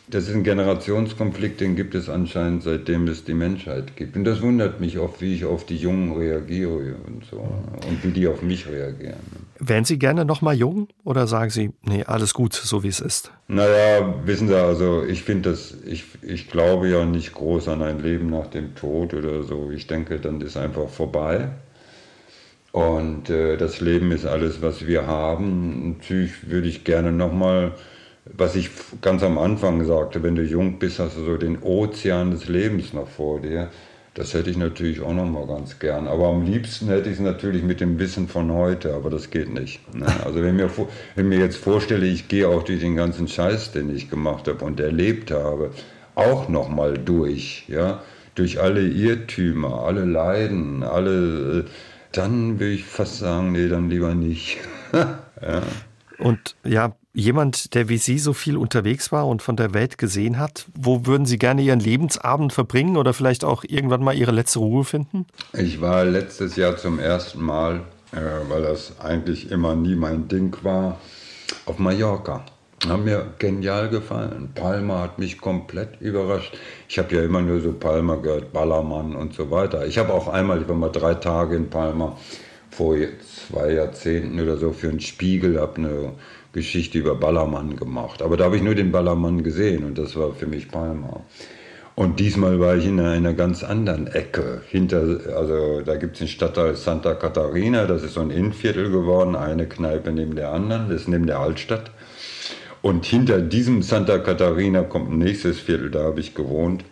B: Das ist ein Generationskonflikt, den gibt es anscheinend seitdem es die Menschheit gibt. Und das wundert mich oft, wie ich auf die Jungen reagiere und so. Und wie die auf mich reagieren.
A: Wären Sie gerne noch mal jung oder sagen Sie, nee, alles gut, so wie es ist?
B: Naja, wissen Sie, also ich finde das, ich, ich glaube ja nicht groß an ein Leben nach dem Tod oder so. Ich denke, dann ist einfach vorbei. Und äh, das Leben ist alles, was wir haben. Natürlich würde ich gerne noch mal was ich ganz am Anfang sagte, wenn du jung bist, hast du so den Ozean des Lebens noch vor dir. Das hätte ich natürlich auch noch mal ganz gern. Aber am liebsten hätte ich es natürlich mit dem Wissen von heute, aber das geht nicht. Ne? Also wenn mir, wenn mir jetzt vorstelle, ich gehe auch durch den ganzen Scheiß, den ich gemacht habe und erlebt habe, auch noch mal durch, ja, durch alle Irrtümer, alle Leiden, alle, dann würde ich fast sagen, nee, dann lieber nicht.
A: ja. Und ja, jemand, der wie Sie so viel unterwegs war und von der Welt gesehen hat, wo würden Sie gerne Ihren Lebensabend verbringen oder vielleicht auch irgendwann mal Ihre letzte Ruhe finden?
B: Ich war letztes Jahr zum ersten Mal, äh, weil das eigentlich immer nie mein Ding war, auf Mallorca. Hat mir genial gefallen. Palma hat mich komplett überrascht. Ich habe ja immer nur so Palma gehört, Ballermann und so weiter. Ich habe auch einmal, ich war mal drei Tage in Palma vor zwei Jahrzehnten oder so für einen Spiegel, habe eine Geschichte über Ballermann gemacht. Aber da habe ich nur den Ballermann gesehen und das war für mich Palma. Und diesmal war ich in einer ganz anderen Ecke. Hinter, also da gibt es den Stadtteil Santa Catarina, das ist so ein Innenviertel geworden, eine Kneipe neben der anderen, das ist neben der Altstadt. Und hinter diesem Santa Catarina kommt ein nächstes Viertel, da habe ich gewohnt.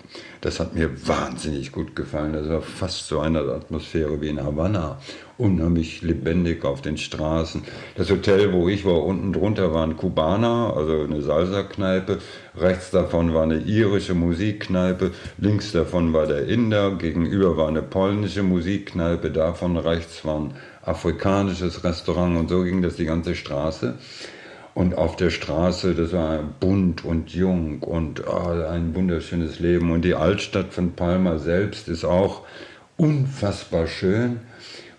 B: Das hat mir wahnsinnig gut gefallen. Das war fast so eine Atmosphäre wie in Havanna. Unheimlich lebendig auf den Straßen. Das Hotel, wo ich war, unten drunter war ein Kubaner, also eine Salsa-Kneipe. Rechts davon war eine irische Musikkneipe. Links davon war der Inder. Gegenüber war eine polnische Musikkneipe. Davon rechts war ein afrikanisches Restaurant. Und so ging das die ganze Straße. Und auf der Straße, das war bunt und jung und oh, ein wunderschönes Leben. Und die Altstadt von Palma selbst ist auch unfassbar schön.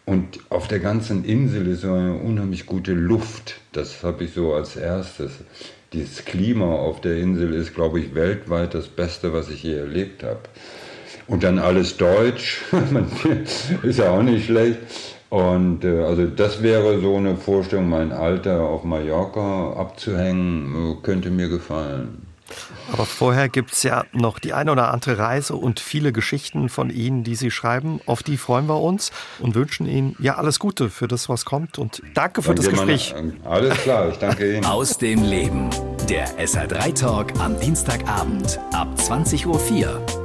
B: Und auf der ganzen Insel ist so eine unheimlich gute Luft. Das habe ich so als erstes. Dieses Klima auf der Insel ist, glaube ich, weltweit das Beste, was ich je erlebt habe. Und dann alles Deutsch, ist ja auch nicht schlecht. Und äh, also das wäre so eine Vorstellung, mein Alter auf Mallorca abzuhängen, äh, könnte mir gefallen.
A: Aber vorher gibt es ja noch die eine oder andere Reise und viele Geschichten von Ihnen, die Sie schreiben. Auf die freuen wir uns und wünschen Ihnen ja alles Gute für das, was kommt. Und danke für danke das Gespräch.
B: Meine, alles klar, ich danke Ihnen.
C: Aus dem Leben. Der SR3 Talk am Dienstagabend ab 20.04 Uhr